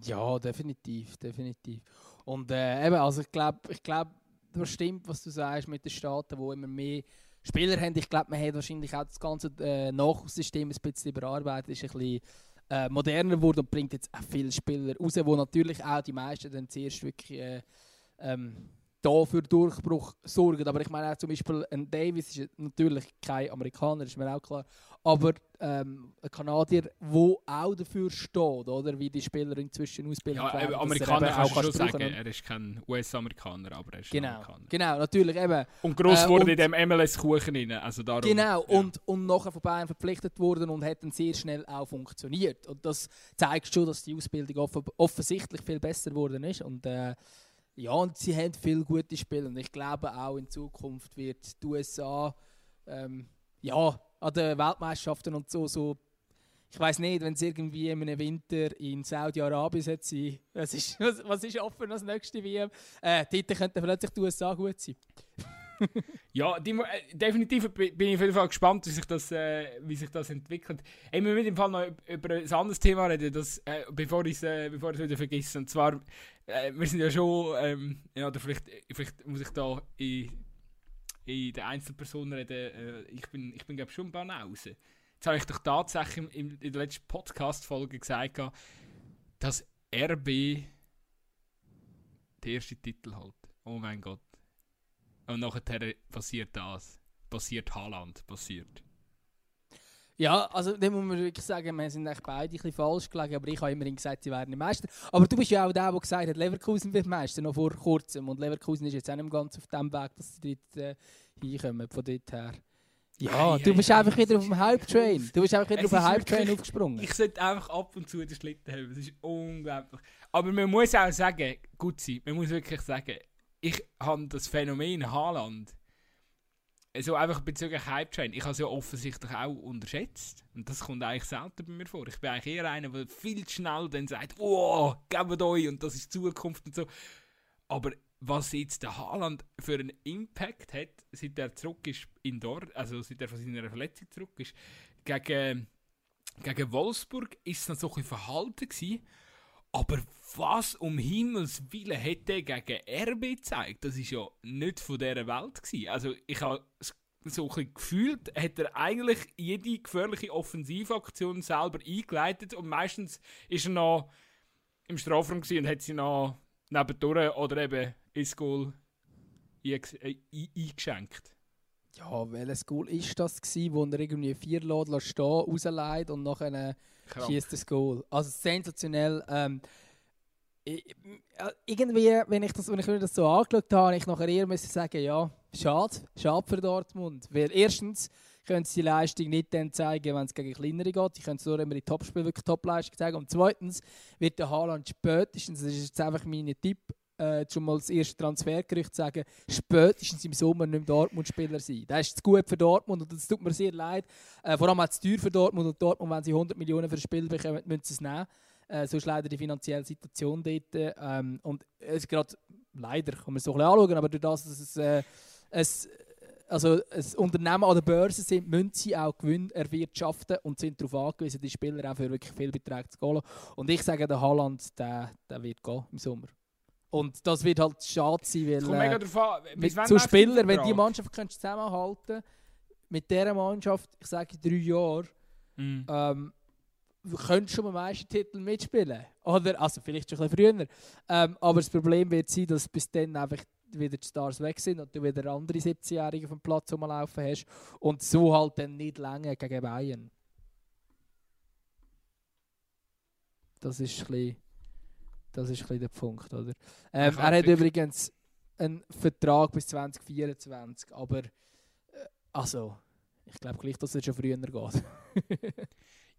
Ja, definitiv, definitiv. Und äh, eben, also ich glaube, ich glaub, das stimmt, was du sagst mit den Staaten, wo immer mehr Spieler haben. Ich glaube, man hat wahrscheinlich auch das ganze äh, Nachsystem ein bisschen überarbeitet, ist ein bisschen äh, moderner geworden und bringt jetzt auch viele Spieler raus, wo natürlich auch die meisten dann zuerst wirklich äh, ähm, da für Durchbruch sorgen. Aber ich meine auch zum Beispiel, ein Davis ist natürlich kein Amerikaner, ist mir auch klar aber ähm, ein Kanadier, der auch dafür steht, oder? wie die Spieler inzwischen ausbilden. Ja, werden, Amerikaner er kannst du schon sagen, er ist kein US-Amerikaner, aber er ist genau, Amerikaner. Genau, natürlich eben. Und gross äh, wurde in dem MLS-Kuchen rein, also darum. Genau, ja. und, und nachher von Bayern verpflichtet worden und hat dann sehr schnell auch funktioniert. Und das zeigt schon, dass die Ausbildung off offensichtlich viel besser geworden ist und äh, ja, und sie haben viele gute Spieler und ich glaube auch in Zukunft wird die USA ähm, ja, an den Weltmeisterschaften und so, so ich weiß nicht, wenn es irgendwie einem Winter in Saudi-Arabien sein was ist, was, was ist offen als nächste WM? Äh, dort könnten plötzlich die USA gut sein. ja, die, äh, definitiv bin ich auf jeden Fall gespannt, wie sich das, äh, wie sich das entwickelt. Ich will mit dem Fall noch über ein anderes Thema reden, das, äh, bevor ich es äh, wieder vergesse. Und zwar, äh, wir sind ja schon, ähm, ja, oder vielleicht, vielleicht muss ich da in in den Einzelpersonen reden, äh, ich bin, ich bin glaube schon ein raus. Jetzt habe ich doch tatsächlich in, in der letzten Podcast-Folge gesagt, dass RB den ersten Titel hat. Oh mein Gott. Und nachher passiert das. Passiert Haaland, passiert. Ja, also dem muss man wirklich sagen, wir sind eigentlich beide ein bisschen falsch gelegen, aber ich habe immerhin gesagt, sie werden Meister. Aber du bist ja auch der, der gesagt hat, Leverkusen wird Meister, noch vor kurzem. Und Leverkusen ist jetzt auch nicht ganz auf dem Weg, dass sie dort äh, hinkommen, von dort her. Ja, du bist einfach wieder auf dem Hype-Train. Du bist einfach wieder auf dem Hype-Train aufgesprungen. Ich sollte einfach ab und zu den Schlitten haben. Das ist unglaublich. Aber man muss auch sagen, gut sein, man muss wirklich sagen, ich habe das Phänomen Haaland also einfach bezüglich Hype Train, ich habe es ja offensichtlich auch unterschätzt. Und das kommt eigentlich selten bei mir vor. Ich bin eigentlich eher einer, der viel zu schnell dann sagt, wow, gebt euch und das ist Zukunft und so. Aber was jetzt der Haaland für einen Impact hat, seit er zurück ist in Dort, also seit er von seiner Verletzung zurück ist, gegen, gegen Wolfsburg ist es noch so ein bisschen verhalten gewesen. Aber was um Himmels Willen hätte er gegen RB gezeigt? Das ist ja nicht von dieser Welt gewesen. Also ich habe so ein gefühlt, hat er eigentlich jede gefährliche Offensivaktion selber eingeleitet und meistens ist er noch im Strafraum und hat sie noch nebendurch oder eben ins Goal äh, eingeschenkt. Ja, welches Goal ist das gewesen, wo er irgendwie vier Läden stehen, rausleiht und nachher schießt das Goal. Also sensationell. Ähm, ich, irgendwie, wenn ich, das, wenn ich mir das so angeschaut habe, ich nachher eher müssen sagen, ja, schade, schade für Dortmund. Weil erstens können sie die Leistung nicht dann zeigen, wenn es gegen kleinere geht. Sie können es nur immer in Topspiel wirklich Topleistung zeigen. Und zweitens wird der Haaland spätestens, das ist jetzt einfach mein Tipp, äh, schon mal das erste Transfergerücht sagen, spätestens im Sommer nicht Dortmund-Spieler sein. Das ist zu gut für Dortmund und das tut mir sehr leid. Äh, vor allem auch zu teuer für Dortmund und Dortmund, wenn sie 100 Millionen für ein Spiel bekommen, müssen sie es nehmen. Äh, so ist leider die finanzielle Situation dort. Ähm, und es gerade leider, kann man es so ein bisschen anschauen, aber durch das, dass es äh, ein, also ein Unternehmen an der Börse sind, müssen sie auch Gewinn erwirtschaften und sind darauf angewiesen, die Spieler auch für wirklich viel Beträge zu holen. Und ich sage, der Haaland, der, der wird gehen im Sommer. Und das wird halt schade sein, weil an. mit so Spieler, wenn die Mannschaft könntest zusammenhalten mit dieser Mannschaft, ich sage drei Jahre, mm. ähm, könntest schon mal Meistertitel mitspielen. Oder, also vielleicht schon ein bisschen früher. Ähm, aber das Problem wird sein, dass bis dann einfach wieder die Stars weg sind und du wieder andere 17-Jährige vom Platz rumlaufen hast und so halt dann nicht lange gegen Bayern. Das ist ein bisschen das ist ein der Punkt, oder? Ähm, er hat übrigens einen Vertrag bis 2024, aber äh, also, ich glaube gleich, dass es schon früher geht.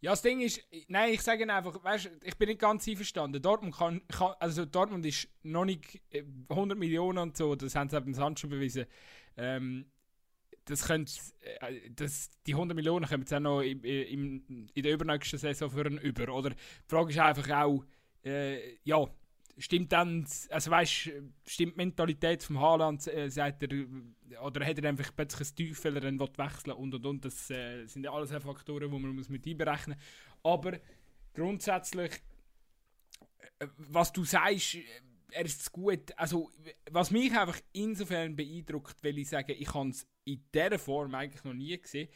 ja, das Ding ist, nein, ich sage einfach, weißt, ich bin nicht ganz einverstanden. Dortmund kann, kann, also Dortmund ist noch nicht 100 äh, Millionen und so, das haben sie beim Sand schon bewiesen. Ähm, das könnt, äh, das, die 100 Millionen kommen jetzt auch noch im, im, in der übernächsten Saison für einen über. Oder die Frage ist einfach auch, äh, ja, stimmt dann, also weißt, stimmt die Mentalität vom Haaland, äh, sagt er, oder hat er einfach plötzlich ein Teufel, dann will wechseln und und und, das äh, sind ja alles Faktoren, die man muss mit einberechnen muss. Aber grundsätzlich, äh, was du sagst, äh, er ist gut, also was mich einfach insofern beeindruckt, weil ich sage, ich habe es in dieser Form eigentlich noch nie gesehen,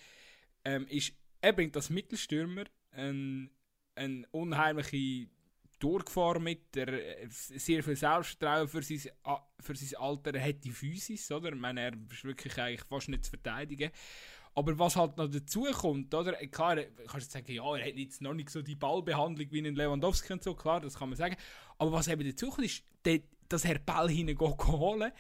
ähm, ist, er bringt als Mittelstürmer eine ein unheimliche durchgefahren mit, der äh, sehr viel Selbstvertrauen für sein, für sein Alter, er hat die Physis, oder? Ich meine, er ist wirklich eigentlich fast nicht zu verteidigen. Aber was halt noch dazu kommt, oder? Äh, klar, kannst du sagen, ja, er hat jetzt noch nicht so die Ballbehandlung wie in Lewandowski und so, klar, das kann man sagen. Aber was eben dazu kommt, ist, dass er Ball holen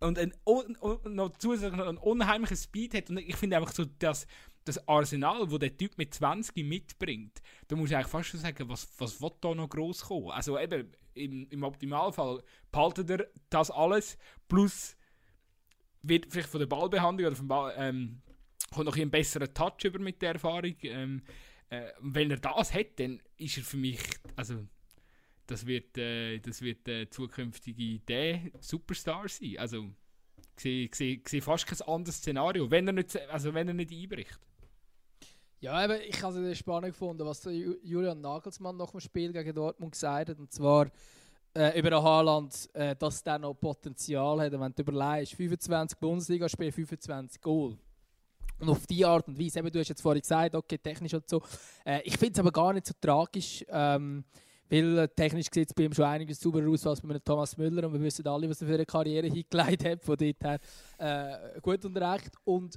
und, ein, und noch zusätzlich einen unheimlichen Speed hat. Und ich finde einfach so, dass das Arsenal, das der Typ mit 20 mitbringt, da muss ich eigentlich fast schon sagen, was, was wird da noch groß kommen? Also eben, im, im Optimalfall behaltet er das alles, plus wird vielleicht von der Ballbehandlung oder vom Ball, ähm, kommt noch ein besserer Touch über mit der Erfahrung. Ähm, äh, wenn er das hat, dann ist er für mich, also das wird, äh, das wird der zukünftige der Superstar sein. Also sehe, fast kein anderes Szenario, wenn er nicht, also wenn er nicht einbricht. Ja, eben, ich habe es spannend gefunden, was Julian Nagelsmann nach dem Spiel gegen Dortmund gesagt hat. Und zwar äh, über den Haaland, äh, dass der noch Potenzial hat. Wenn du überlegst, 25 Bundesligaspiele, 25 Goal. Und auf die Art und Weise, eben, du hast jetzt vorhin gesagt, okay, technisch und so. Äh, ich finde es aber gar nicht so tragisch, ähm, weil technisch sieht es bei ihm schon einiges sauberer aus als bei einem Thomas Müller. Und wir wissen alle, was er für eine Karriere hingelegt hat, von dort her äh, gut und recht. Und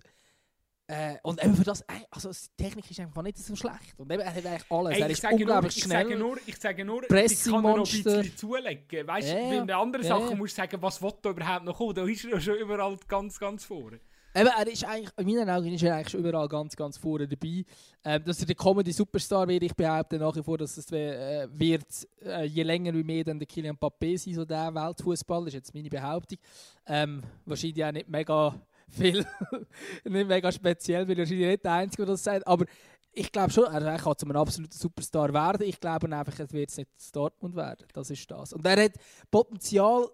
äh, und eben für das, also die Technik ist einfach nicht so schlecht. Und eben, er hat eigentlich alles. Ey, er ist unglaublich nur, schnell. Ich sage nur, ich sage nur ich kann noch ein bisschen zulegen. Weißt du, yeah, bei anderen yeah. Sachen musst du sagen, was will da überhaupt noch kommen. Da ist er schon überall ganz, ganz vorne. Eben, er ist eigentlich, in meinen Augen ist er eigentlich überall ganz, ganz vorne dabei. Ähm, dass er der Comedy Superstar wird, ich behaupte nach wie vor, dass es äh, wird, äh, je länger wie mehr dann der Kylian Mbappé sein, so der Weltfußball, ist jetzt meine Behauptung. Ähm, wahrscheinlich auch nicht mega viel nicht mega speziell, weil er wahrscheinlich nicht der Einzige, der das sagt. Aber ich glaube schon, er kann zu einem absoluten Superstar werden. Ich glaube einfach, es wird nicht Dortmund werden. Das ist das. Und er hat Potenzial.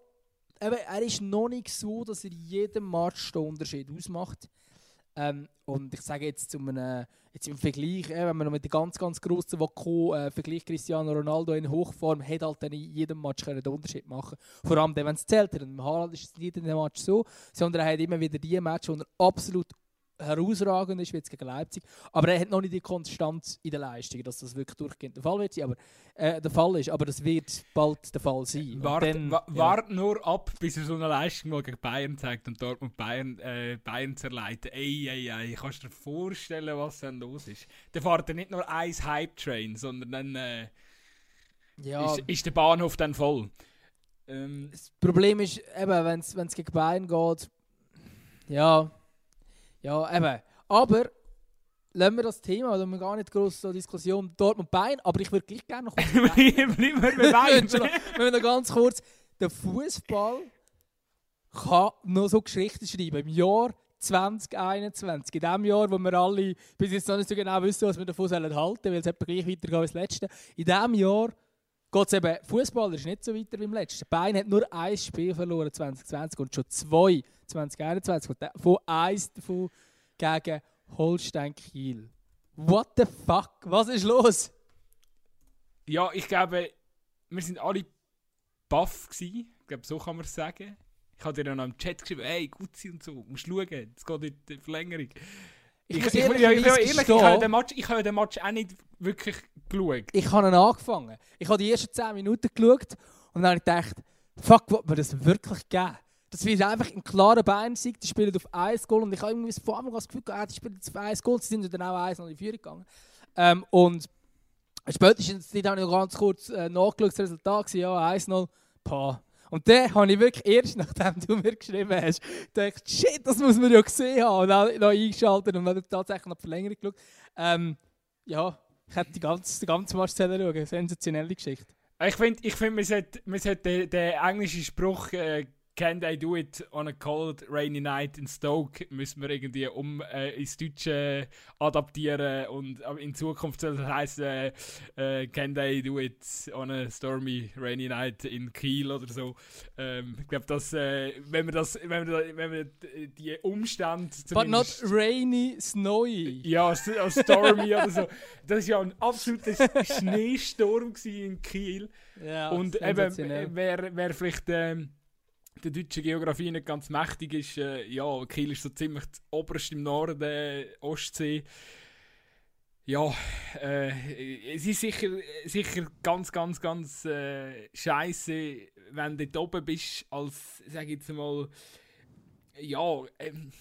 Eben, er ist noch nicht so, dass er jedem Match den Unterschied ausmacht. Ähm, und ich sage jetzt zu einem, jetzt im Vergleich, äh, wenn man noch mit den ganz, ganz grossen Vako äh, Vergleich Cristiano Ronaldo in Hochform, hat halt dann in jedem Match können den Unterschied machen Vor allem, wenn es zählt. Und im Haaland ist es nicht in dem Match so, sondern er hat immer wieder die Match, wo er absolut herausragend ist, wie jetzt gegen Leipzig. Aber er hat noch nicht die Konstanz in der Leistung, dass das wirklich durchgehend der Fall wird sein. Aber, äh, der Fall ist. Aber das wird bald der Fall sein. Wart, dann, ja. wart nur ab, bis er so eine Leistung mal gegen Bayern zeigt und dort mit Bayern, äh, Bayern zerleiten. Ey, ey, ey, kannst du dir vorstellen, was dann los ist? Dann fährt er nicht nur ein Hype-Train, sondern dann äh, ja. ist, ist, der Bahnhof dann voll. Ähm, das Problem ist, wenn es gegen Bayern geht, ja ja, eben. Aber lassen wir das Thema, weil wir gar nicht groß so Diskussion Dortmund Bein, aber ich würde gleich gerne noch kurz. Bleiben wir Bein. wir noch ganz kurz. Der Fußball kann noch so Geschichten schreiben. Im Jahr 2021, in dem Jahr, wo wir alle bis jetzt noch nicht so genau wissen, was wir davon halten sollen, weil es etwa gleich weitergeht als das letzte. In diesem Jahr geht es eben, Fußball ist nicht so weiter wie im letzten. Bein hat nur ein Spiel verloren 2020 und schon zwei 2021. Von eins davon gegen Holstein Kiel. What the fuck? Was ist los? Ja, ich glaube, wir sind alle baff gewesen. Ich glaube, so kann man es sagen. Ich habe dir dann im Chat geschrieben, hey, gut sein und so, musst schauen, es geht in die Verlängerung. Ich, ich, ich, ich, ehrlich, ich, habe den Match, ich habe den Match auch nicht wirklich geschaut. Ich habe ihn angefangen. Ich habe die ersten 10 Minuten geschaut und dann habe ich gedacht, fuck, wird mir das wirklich geben? Das wird einfach ein klarer Bayern-Sieg. Die spielen auf 1 Goal und ich habe irgendwie vor allem das Gefühl, ah, die spielen auf 1 Goal. Sie sind dann auch 1 in die Führung gegangen. Ähm, und spätestens, die habe ich noch ganz kurz äh, nachgeschaut, das Resultat war ja 1-0. Und dann habe ich wirklich erst, nachdem du mir geschrieben hast, gedacht, shit, das muss man ja gesehen haben. Und dann noch eingeschaltet und dann tatsächlich noch die Verlängerung geschaut. Ähm, ja, ich hätte die ganze, die ganze Match schauen Sensationelle Geschichte. Ich finde, ich find, man sollte, man sollte den, den englischen Spruch äh, Can They Do It on a Cold Rainy Night in Stoke müssen wir irgendwie um äh, ins Deutsche adaptieren und in Zukunft soll das heißen äh, äh, Can They Do It on a Stormy Rainy Night in Kiel oder so. Ähm, ich glaube, dass äh, wenn wir das, wenn wir, wenn wir die Umstände But not rainy, snowy. Ja, stormy oder so. Das ist ja ein absoluter Schneesturm in Kiel. Ja, und eben, wer, wer vielleicht ähm, der deutschen Geografie nicht ganz mächtig ist, äh, ja, Kiel ist so ziemlich oberst im Norden der Ostsee. Ja, äh, es ist sicher, sicher ganz, ganz, ganz äh, scheiße, wenn du dort oben bist, als, sag ich jetzt mal, ja, ähm,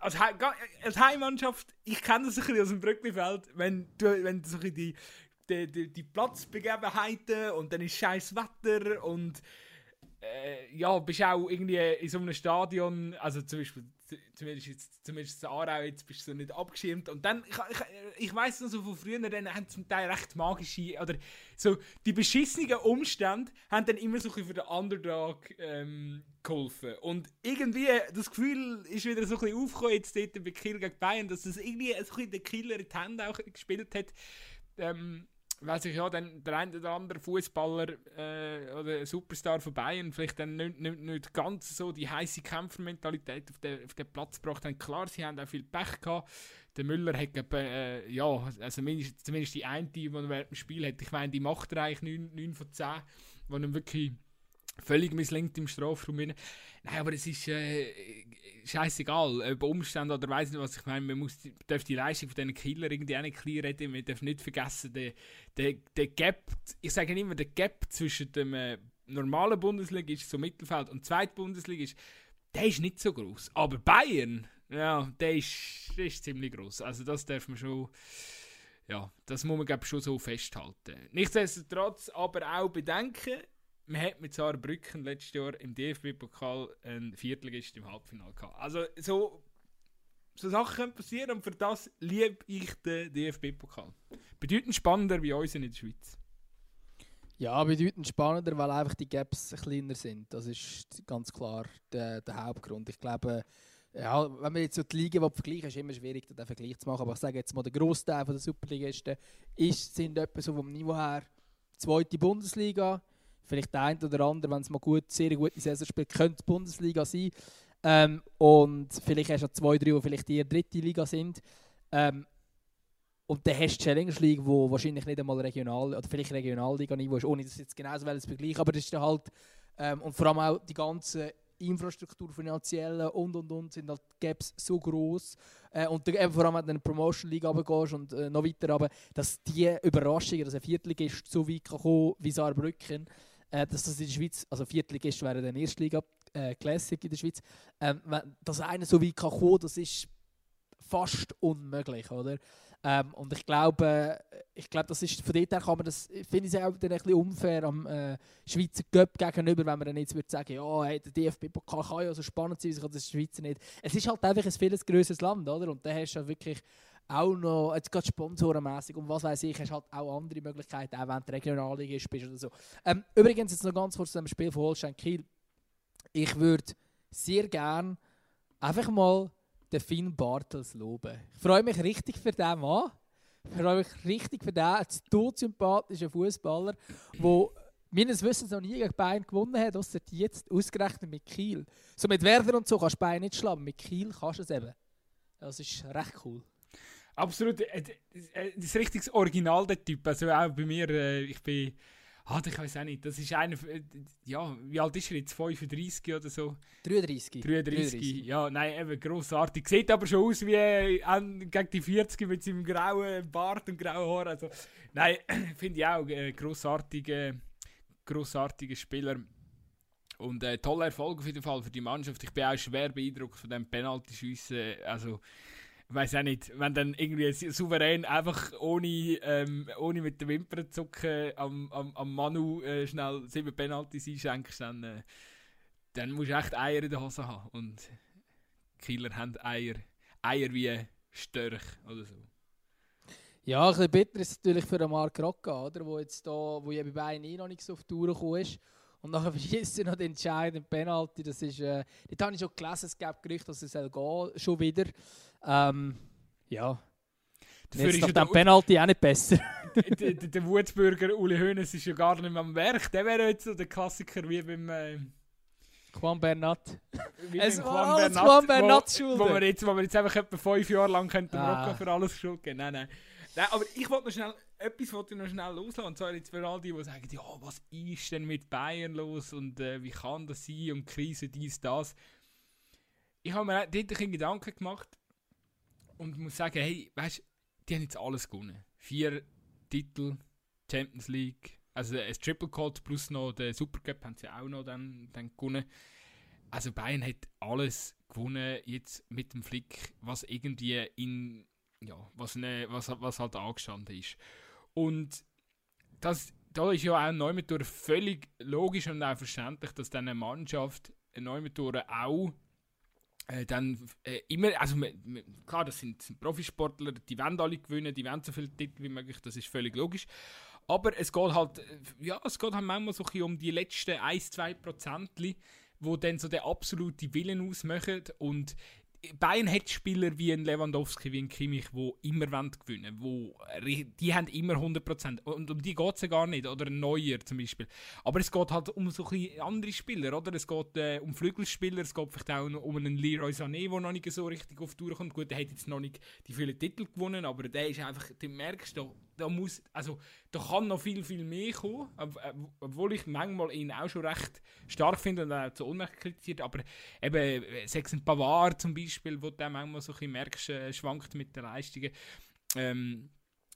als, He als Heimmannschaft, ich kenne das ein bisschen aus dem Brücklifeld, wenn du, wenn du so die, die, die, die Platzbegebenheiten und dann ist scheiß Wetter und äh, ja, bist auch irgendwie in so einem Stadion, also zum Beispiel, zumindest, jetzt, zumindest in Aarau, jetzt bist du so nicht abgeschirmt. Und dann, ich, ich, ich weiss noch so von früher, dann haben zum Teil recht magische, oder so, die beschissenen Umstände haben dann immer so für den Underdog ähm, geholfen. Und irgendwie, das Gefühl ist wieder so ein bisschen aufgekommen, jetzt dort bei Kiel gegen Bayern, dass das irgendwie so ein bisschen der Killer in die Hände auch gespielt hat. Ähm, weil sich ja dann der eine oder andere Fußballer äh, oder Superstar von Bayern vielleicht dann nicht, nicht, nicht ganz so die heiße Kämpfermentalität auf den, auf den Platz gebracht haben. Klar, sie haben auch viel Pech gehabt. Der Müller hat, äh, ja, also zumindest, zumindest die eine, die er während dem Spiel hat, ich meine, die macht er eigentlich 9, 9 von 10, wo er wirklich völlig misslingt im Strafraum. Nein, aber es ist äh, scheißegal, ob Umstände oder weiß nicht was. Ich meine, man muss, darf die Leistung von diesen Killer irgendwie auch nicht klein reden. Man darf nicht vergessen, der Gap, ich sage immer, der Gap zwischen dem äh, normalen Bundesliga ist so Mittelfeld und zweite Bundesliga ist, der ist nicht so groß. Aber Bayern, ja, der ist, der ist ziemlich groß. Also das darf man schon ja, das muss man glaube schon so festhalten. Nichtsdestotrotz aber auch bedenken, man hat mit Saarbrücken letztes Jahr im DFB-Pokal einen Viertligist im Halbfinale gehabt. Also so, so Sachen können passieren und für das liebe ich den DFB-Pokal. Bedeutend spannender wie uns in der Schweiz. Ja, bedeutend spannender, weil einfach die Gaps kleiner sind. Das ist ganz klar der, der Hauptgrund. Ich glaube, ja, wenn man jetzt so die Liga vergleichen ist immer schwierig, den Vergleich zu machen. Aber ich sage jetzt mal, der Großteil der Superligisten ist, sind etwa so vom Niveau her zweite Bundesliga. Vielleicht der eine oder andere, wenn es mal gut, sehr gute Saison spielt, könnte Bundesliga sein. Ähm, und vielleicht hast du zwei, drei, die vielleicht die dritte Liga sind. Ähm, und dann hast du die Challenge League, wo wahrscheinlich nicht einmal regional oder vielleicht Regionalliga-Niveau ist, ohne das jetzt genauso zu vergleichen. Aber das ist dann halt, ähm, und vor allem auch die ganze Infrastruktur, finanzielle und und und sind halt Gaps so groß äh, und eben vor allem wenn du in eine Promotion League runtergehst und äh, noch weiter runter, dass die Überraschung, dass ein Viertligist so weit kann kommen wie Saarbrücken, äh, dass das in der Schweiz, also Viertligist wäre dann Erstliga äh, Classic in der Schweiz, ähm, dass einer so weit kann kommen, das ist fast unmöglich, oder? Ähm, und ich glaube, ich glaube, das ist, von dort her kann man das, finde ich es auch ein bisschen unfair am äh, Schweizer Cup gegenüber, wenn man dann jetzt würde sagen, ja, hey, der DFB-Pokal kann ja so spannend sein, ich kann das Schweizer nicht. Es ist halt einfach ein vieles größeres Land, oder? Und da hast du halt wirklich auch noch, jetzt gerade sponsorenmässig und was weiß ich, hast halt auch andere Möglichkeiten, auch wenn du Regionalliga bist oder so. Ähm, übrigens, jetzt noch ganz kurz zu dem Spiel von Holstein Kiel. Ich würde sehr gern einfach mal den Finn Bartels loben. Ich freue mich richtig für den Mann. Ich freue mich richtig für den todsympathischen Fußballer, der meines Wissens noch nie gegen Bayern gewonnen hat, außer jetzt ausgerechnet mit Kiel. So mit Werder und so kannst du Bayern nicht schlagen, mit Kiel kannst du es eben. Das ist recht cool. Absolut, äh, äh, das ist richtiges Original, der Typ. Also auch bei mir, äh, ich bin Ah, ich weiß auch nicht. Das ist einer. Äh, ja, wie alt ist er jetzt? 35 oder so? 33. 33. 33. Ja, nein, eben grossartig. Sieht aber schon aus wie äh, gegen die 40 mit seinem grauen Bart und grauen Haaren. Also, nein, finde ich auch äh, grossartiger, grossartiger Spieler. Und äh, toller Erfolg auf jeden Fall für die Mannschaft. Ich bin auch schwer beeindruckt von dem Penalty-Schiessen. Also, weiß auch nicht, wenn dann irgendwie souverän einfach ohne, ähm, ohne mit den Wimpern zu zucken am, am, am Manu äh, schnell sieben Penalties einschenkst, dann, äh, dann musst du echt Eier in der Hose haben. Und Killer haben Eier, Eier wie Störch oder so. Ja, ein bisschen bitter ist es natürlich für Mark Rocca, oder? Wo jetzt da, wo ja bei Bayern eh noch nicht so auf die Tour gekommen ist. Und nachher verschießt er noch den entscheidenden Penalty. Das ist, äh, dort habe ich schon gelesen, es gibt Gerüchte, dass es gehen, schon wieder. Ähm, ja. Dafür ist dem Penalty auch nicht besser. der, der, der Wurzbürger Uli Hoeneß ist ja gar nicht mehr am Werk. Der wäre jetzt so der Klassiker wie beim... Äh, Juan Bernat. Wie es Juan Bernat, Juan Bernat wo, wo, wir jetzt, wo wir jetzt einfach etwa fünf Jahre lang könnten ah. für alles Schuld geben. Nein, nein. Nein aber ich wollte noch schnell etwas wollte noch schnell loslassen. Und zwar jetzt für all die, die sagen, ja, was ist denn mit Bayern los und äh, wie kann das sein und Krise, dies, das. Ich habe mir dort ein Gedanken gemacht und muss sagen, hey, weißt du, die haben jetzt alles gewonnen. Vier Titel, Champions League, also ein Triple Code plus noch den Supercup haben sie auch noch dann, dann gewonnen. Also Bayern hat alles gewonnen jetzt mit dem Flick, was irgendwie in ja, was, ne, was, was halt angestanden ist. Und das, da ist ja auch Neumettor völlig logisch und auch verständlich, dass dann eine Mannschaft Neumettor auch äh, dann äh, immer, also klar, das sind, sind, Profisportler, die wollen alle gewinnen, die wollen so viele Titel wie möglich, das ist völlig logisch. Aber es geht halt, äh, ja, es geht halt manchmal so um die letzten 1-2 Prozent, wo dann so der absolute Willen ausmachen und Bayern hat Spieler wie ein Lewandowski, wie ein Kimmich, die immer gewinnen wollen. die haben immer 100%. Und um die geht es ja gar nicht. Oder ein Neuer zum Beispiel. Aber es geht halt um so ein andere Spieler. Oder? Es geht äh, um Flügelspieler. Es geht vielleicht auch um einen Leroy Sané, der noch nicht so richtig auf die Tour kommt. Gut, der hat jetzt noch nicht die vielen Titel gewonnen. Aber der ist einfach, du merkst, da, da muss, also da kann noch viel, viel mehr kommen, äh, obwohl ich manchmal ihn auch schon recht stark finde und auch zu Unrecht kritisiert, aber eben, äh, sechs ein Pavard zum Beispiel, wo du manchmal so ein bisschen merkst, äh, schwankt mit den Leistungen. Ähm,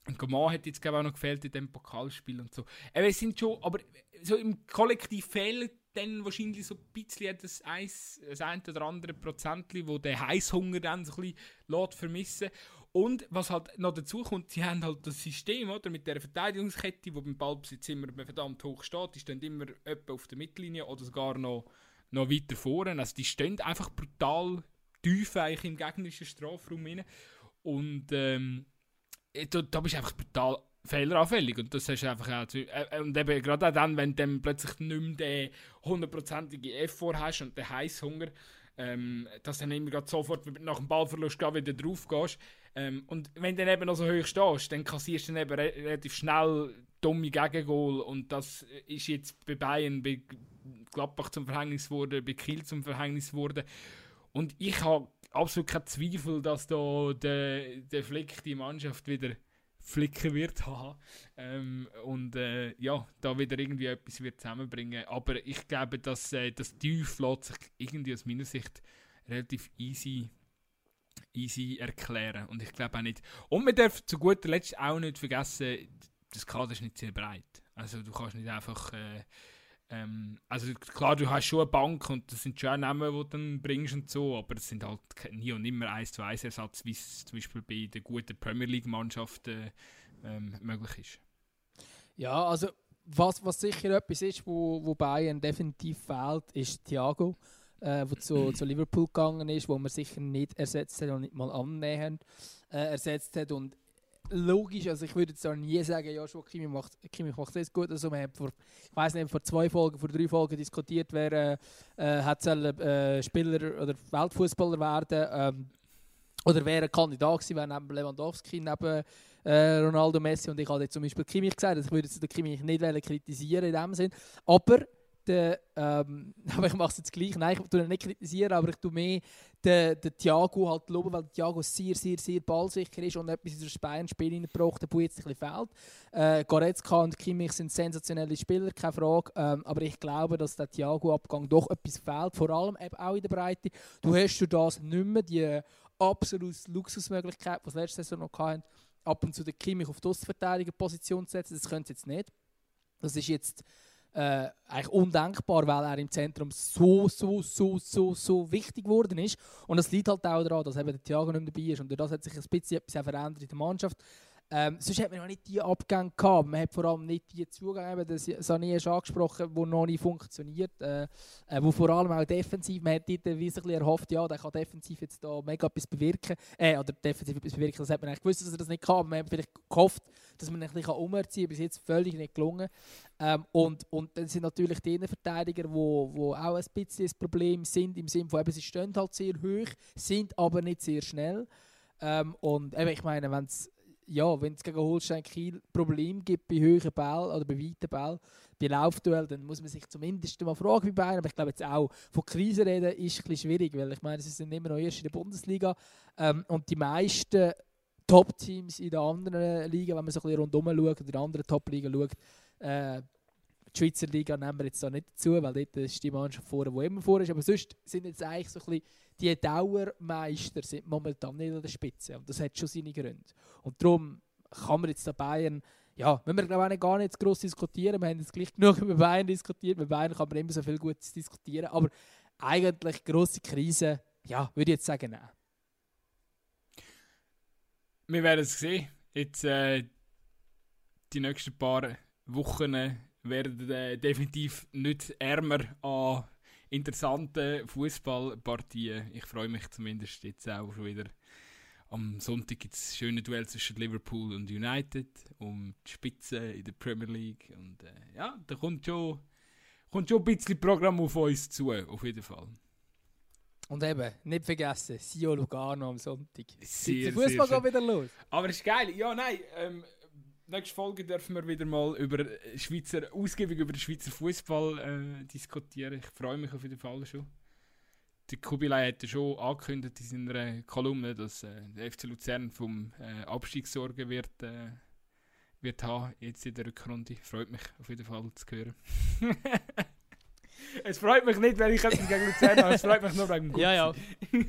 und Coman hat jetzt glaube auch noch gefehlt in dem Pokalspiel und so. Eben, es sind schon, aber so im Kollektiv fehlt dann wahrscheinlich so ein bisschen das, eins, das ein oder andere Prozentli, wo der Heißhunger dann so ein bisschen vermissen und was halt noch dazu kommt, sie haben halt das System, oder, mit der Verteidigungskette, wo beim Ballbesitz immer verdammt hoch steht, die stehen immer etwa auf der Mittellinie oder sogar noch, noch weiter vorne. Also die stehen einfach brutal tief eigentlich im gegnerischen Strafraum rein. Und ähm, da, da bist du einfach brutal fehleranfällig und das hast einfach auch, äh, und eben gerade auch dann, wenn du dann plötzlich nicht mehr den hundertprozentige Effort hast und den Heißhunger, ähm, dass du dann immer sofort nach dem Ballverlust wieder drauf gehst. Ähm, und wenn du dann eben noch so hoch stehst, dann kassierst du dann eben re relativ schnell dumme Gegengol und das ist jetzt bei Bayern, bei Gladbach zum Verhängnis geworden, bei Kiel zum Verhängnis geworden. Und ich habe absolut keinen Zweifel, dass da der, der Flick die Mannschaft wieder flicken wird haben ähm, und äh, ja, da wieder irgendwie etwas wird zusammenbringen. Aber ich glaube, dass äh, das Tief sich irgendwie aus meiner Sicht relativ easy, easy erklären und ich glaube auch nicht. Und man darf zu guter Letzt auch nicht vergessen, das Kader ist nicht sehr breit. Also du kannst nicht einfach äh, ähm, also klar, du hast schon eine Bank und das sind schon Namen, die du dann bringst und so, aber es sind halt nie und immer 1 zu 1 Ersatz, wie es zum Beispiel bei den guten Premier League Mannschaften ähm, möglich ist. Ja, also was, was sicher etwas ist, wo, wo Bayern definitiv fehlt, ist Thiago, äh, der zu, zu Liverpool gegangen ist, wo man sicher nicht ersetzt hat und nicht mal annähernd äh, ersetzt hat. Und logisch, also ich würde jetzt nie sagen, ja, Kimi macht, Kimi macht das gut. Also wir haben vor, ich weiß nicht, vor zwei Folgen, vor drei Folgen diskutiert, wer äh, äh hat soll, äh, Spieler oder Weltfußballer werden ähm, oder wer ein Kandidat gewesen wäre neben Lewandowski, neben äh, Ronaldo Messi. Und ich habe zum Beispiel Kimmich gesagt, also ich würde jetzt den Kimmich nicht kritisieren in dem Sinn, aber den, ähm, aber ich mache es jetzt gleich, nein, ich tue ihn nicht kritisieren, aber ich tue mehr den, den Thiago halt loben, weil Thiago sehr, sehr, sehr ballsicher ist und etwas in das Bayern-Spiel reingebracht hat, wo jetzt ein bisschen fehlt. Äh, Goretzka und Kimmich sind sensationelle Spieler, keine Frage, ähm, aber ich glaube, dass der Thiago-Abgang doch etwas fehlt, vor allem eben auch in der Breite. Du hast du das nicht mehr, die absolute Luxusmöglichkeit, die sie letzte Saison noch hatten, ab und zu den Kimmich auf die Außenverteidiger-Position zu setzen, das können sie jetzt nicht. Das ist jetzt äh, eigentlich undenkbar, weil er im Zentrum so, so, so, so, so wichtig geworden ist. Und es liegt halt auch daran, dass eben der Thiago nicht dabei ist. Und das hat sich ein bisschen etwas verändert in der Mannschaft. Ähm, sonst hat man noch nicht die Abgänge gehabt. Man hat vor allem nicht die Zugänge, das Sané ist angesprochen, die noch nicht funktioniert. Äh, äh, wo vor allem auch defensiv, man hat dort ein erhofft, ja, der kann defensiv jetzt da mega etwas bewirken. Äh, oder defensiv etwas bewirken, das hat man eigentlich gewusst, dass er das nicht kann. Man hat vielleicht gehofft, dass man ein bisschen umziehen kann. Bis jetzt völlig nicht gelungen. Ähm, und, und dann sind natürlich die Verteidiger, die wo, wo auch ein bisschen das Problem sind, im Sinne von, eben, sie stehen halt sehr hoch, sind aber nicht sehr schnell. Ähm, und eben, ich meine, wenn es ja, wenn es gegen Holstein Kiel Probleme gibt bei hohen Bällen oder bei weiten Bällen, bei Laufduell, dann muss man sich zumindest mal fragen wie Bayern. Aber ich glaube jetzt auch von Krise reden ist ein bisschen schwierig, weil ich meine, sie sind immer noch erst in der Bundesliga ähm, und die meisten Top-Teams in den anderen Ligen, wenn man so ein bisschen rundherum schaut in anderen Top-Ligen schaut, äh, die Schweizer Liga nehmen wir jetzt da nicht dazu, weil dort ist die Mannschaft vorne, die immer vor ist. Aber sonst sind jetzt eigentlich so ein bisschen die Dauermeister sind momentan nicht an der Spitze. Und das hat schon seine Gründe. Und darum kann man jetzt da Bayern, ja, wenn wir glaube ich gar nicht groß diskutieren, wir haben jetzt gleich genug über Bayern diskutiert, mit Bayern kann man immer so viel Gutes diskutieren, aber eigentlich grosse Krise, ja, würde ich jetzt sagen, nein. Wir werden es sehen. Jetzt äh, die nächsten paar Wochen werden äh, definitiv nicht ärmer an interessanten Fußballpartien. Ich freue mich zumindest jetzt auch schon wieder. Am Sonntag gibt es schöne Duell zwischen Liverpool und United um die Spitze in der Premier League. Und äh, ja, da kommt schon, kommt schon ein bisschen Programm auf uns zu, auf jeden Fall. Und eben, nicht vergessen, Sio Lugano am Sonntag. Sehr, der Fußball geht wieder los. Aber es ist geil. Ja, nein, ähm, nächste Folge dürfen wir wieder mal über Schweizer Ausgebung über den Schweizer Fußball äh, diskutieren. Ich freue mich auf jeden Fall schon. Der Kubilai hat ja schon angekündigt in seiner Kolumne, dass äh, der FC Luzern vom äh, Abstieg sorgen wird, äh, wird haben, jetzt in der Rückrunde. Freut mich auf jeden Fall zu hören. Es freut mich nicht, wenn ich etwas gegen Luzern habe, es freut mich nur wegen dem Ja, ja.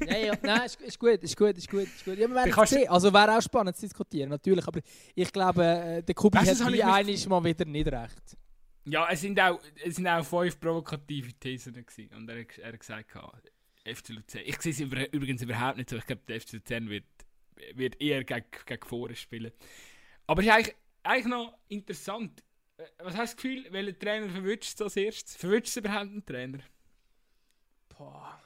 ja, ja. Nein, ist, ist gut, ist gut, ist gut. Ist gut. Ja, wir werden sehen. Also wäre auch spannend zu diskutieren, natürlich. Aber ich glaube, äh, der Kubi hat wie einiges mal wieder nicht recht. Ja, es sind auch, es sind auch fünf provokative Thesen gewesen. Und er, er hat gesagt, FC Luzern. Ich sehe es übrigens überhaupt nicht so. Ich glaube, der FC Luzern wird, wird eher gegen, gegen Foren spielen. Aber es ist eigentlich, eigentlich noch interessant. Äh, was hast du das Gefühl, welcher Trainer verwünscht als erstes? Verwünscht es überhaupt einen Trainer? Boah.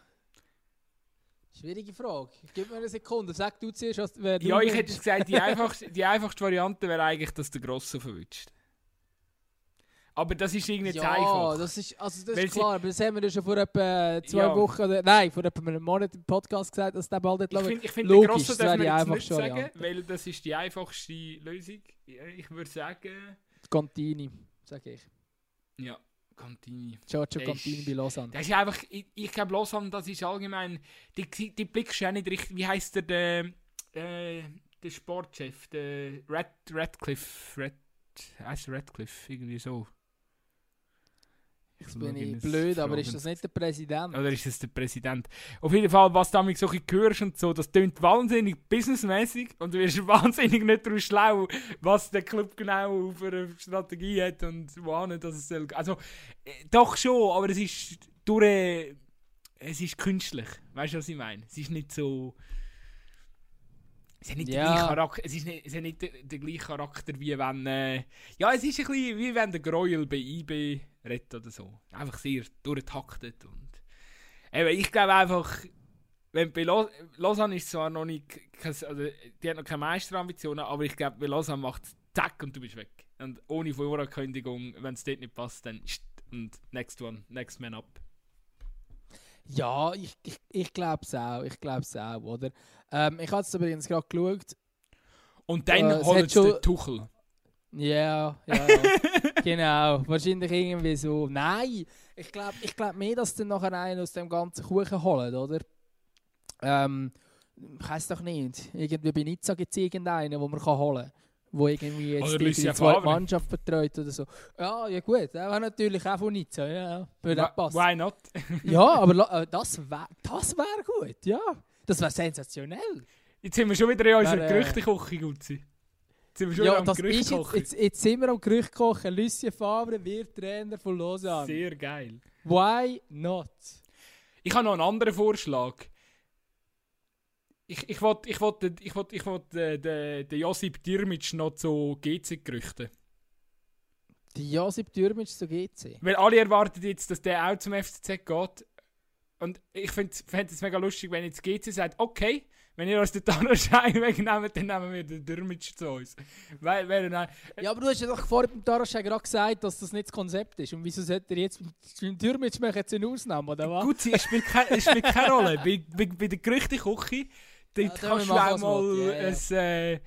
Schwierige Frage. Gib mir eine Sekunde. Sag du zuerst, was wer du Ja, ich hätte gesagt, die einfachste, die einfachste Variante wäre eigentlich, dass der Grosse verwünscht. Aber das ist irgendwie Ja, einfach. das ist, also das Weil ist klar, aber das haben wir ja schon vor etwa zwei Ja. Wochen, oder, nein, vor etwa einem Monat im Podcast gesagt, dass der bald nicht Ich läuft. finde, ich find, der Logisch, Grosse das darf wäre man die jetzt einfachste nicht sagen, weil das ist die einfachste Lösung. Ja, Ich würde sagen, Contini, sage ich. ja, Cantini. Giorgio Contini bei Lausanne. Das ist einfach, ich, ich glaube, Lausanne, das ist allgemein, die, die blickst du ja nicht richtig, wie heißt der, der, äh, der Sportchef, der Red, Radcliffe, Red, heißt der Radcliffe, irgendwie so. Jetzt bin in ich das blöd, aber ist das nicht der Präsident? Oder ist es der Präsident? Auf jeden Fall, was du damit so ein hörst und so, das klingt wahnsinnig businessmäßig und du wirst wahnsinnig nicht daraus schlau, was der Club genau für eine Strategie hat und wohin das es soll. Also, äh, doch schon, aber es ist durch, es ist künstlich. Weißt du, was ich meine? Es ist nicht so. Es hat nicht, Ja. den gleichen Charakter, es ist nicht, es hat nicht den, den gleichen Charakter wie wenn. Äh, ja, es ist ein bisschen wie wenn der Gräuel bei IB redet oder so. Einfach sehr durchtaktet. Und eben, ich glaube einfach, wenn bei Los Lausanne ist zwar noch nicht. kein- Also, die hat noch keine Meisterambitionen, aber ich glaube, bei Lausanne macht es zack und du bist weg. Und ohne Vorankündigung, wenn es dort nicht passt, dann und next one, next man up. Ja, ich, ich, ich glaube es auch, ich glaube es auch, oder? Ähm, ich habe es übrigens gerade geschaut. Und dann Äh, holt schon- den Tuchel. Ja, ja, genau. Wahrscheinlich irgendwie so. Nein, ich glaube ich glaub mehr, dass dann nachher einen aus dem ganzen Kuchen holen, oder? Ähm, ich weiß doch nicht. Irgendwie bei Nizza gibt es irgendeinen, den man kann holen kann. Wo irgendwie jetzt Oder die, die zweite. Mannschaft betreut oder so. Ja, ja gut, der war natürlich auch von Nizza, ja. Würde auch passen. Why not? Ja, aber äh, das wäre das wär gut, ja. Das wäre sensationell. Jetzt sind wir schon wieder in unserer äh, Gerüchteküche, Gutzi. Jetzt sind wir schon Ja, wieder am das ist jetzt, jetzt, jetzt sind wir am Gerücht kochen. Lucien Favre wird Trainer von Lausanne. Sehr geil. Why not? Ich habe noch einen anderen Vorschlag. Ich, ich wollte ich wollt, ich wollt, ich wollt, äh, den, den Josip Dirmic noch zu GC gerüchten. Die Josip Dürmitsch zu GC. Weil alle erwarten jetzt, dass der auch zum FCZ geht. Und ich fände es mega lustig, wenn jetzt GC sagt, okay, wenn ihr uns den Tanoschein wegnehmt, dann nehmen wir den Dirmic zu uns. Weil, weil, nein, Ja, aber du hast ja doch vorhin beim Taraschek gerade gesagt, dass das nicht das Konzept ist. Und wieso sollte er jetzt beim Dürmitsch machen jetzt eine Ausnahme, oder was? Gut, es spielt, keine, es spielt keine Rolle. Bei, bei, bei der Gerüchteküche, dort Ja, kannst du auch mal ja, ja. ein, äh,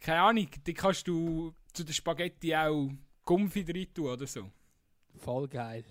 keine Ahnung, dort kannst du zu den Spaghetti auch Gumpfi rein tun oder so. Voll geil.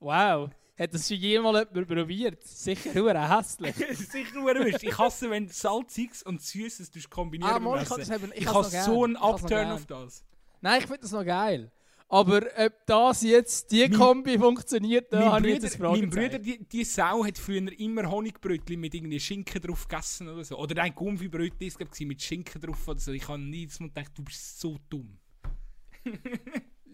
Wow. Hat das schon jemand jemand probiert? Sicher nur hässlich. Sicher nur Wurst. Ich hasse, wenn Salziges und Süßes kombinieren Ah, Mann, ich kann das eben, ich Ich habe so einen Upturn auf das. Nein, ich finde das noch geil. Aber ob das jetzt, die Mein- Kombi funktioniert, da habe ich jetzt ein mein Bruder Fragezeichen. die, die Sau hat früher immer Honigbrötchen mit irgendwie Schinken drauf gegessen oder so. Oder ein Gumpfi-Brötchen ist, ich, mit Schinken drauf oder so. Ich habe nie Mal gedacht, du bist so dumm.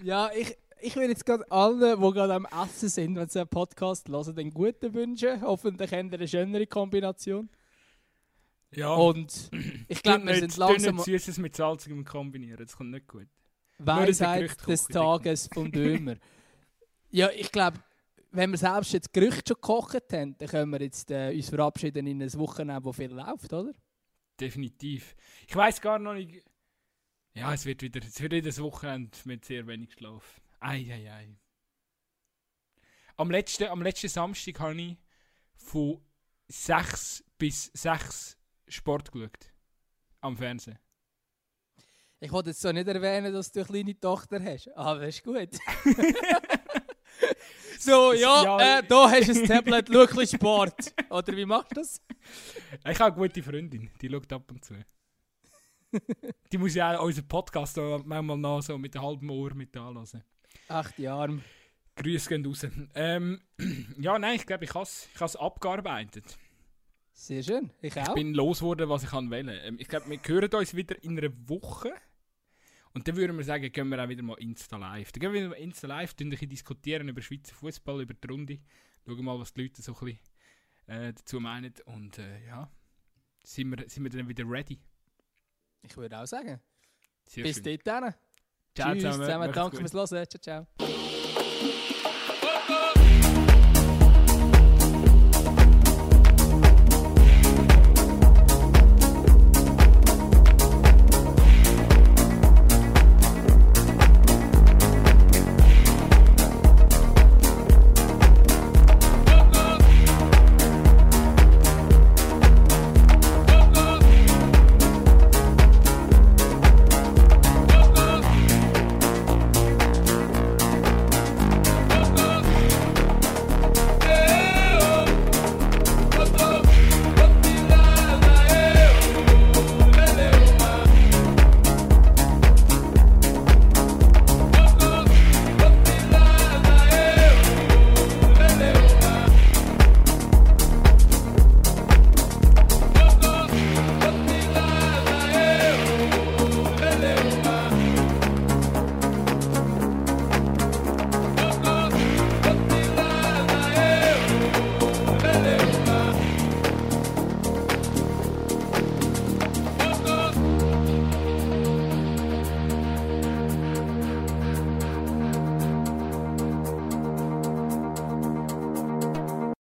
Ja, ich, ich will jetzt gerade allen, die gerade am Essen sind, wenn sie einen Podcast hören, den guten wünschen. Hoffentlich haben eine schönere Kombination. Ja. Und ich glaube, wir sind langsam nicht Süßes mit Salzigem kombinieren, das kommt nicht gut. Weisheit des Tages vom Dömer. ja, ich glaube, wenn wir selbst jetzt Gerüchte schon gekocht haben, dann können wir jetzt äh, uns verabschieden in ein Wochenende, wo viel läuft, oder? Definitiv. Ich weiß gar noch nicht. Ja, es wird wieder, es wird wieder ein Wochenende mit sehr wenig Schlaf. Ei, ei, ei. Am letzten, am letzten Samstag habe ich von 6 bis 6 Sport geschaut. Am Fernsehen. Ich wollte jetzt so nicht erwähnen, dass du eine kleine Tochter hast, aber ist gut. so, ja, Ja, äh, da hast du ein Tablet, schau ein Sport. Oder wie machst du das? Ich habe eine gute Freundin, die schaut ab und zu. die muss ja auch unseren Podcast manchmal noch so mit einem halben Ohr mit anlassen. Ach, die Arme. Grüße gehen raus. Ähm, ja, nein, ich glaube, ich habe es ich has abgearbeitet. Sehr schön, ich Ich auch. bin losgeworden, was ich kann wählen. Ähm, ich glaube, wir hören uns wieder in einer Woche. Und dann würden wir sagen, gehen wir auch wieder mal Insta Live. Dann gehen wir wieder mal Insta Live, ein bisschen diskutieren über Schweizer Fußball, über die Runde. Schauen mal, was die Leute so ein bisschen äh, dazu meinen. Und äh, ja, sind wir, sind wir dann wieder ready. Ich würde auch sagen. Sehr Bis schön. dort dann. Ciao Tschüss zusammen, danke fürs Hören. Ciao, ciao.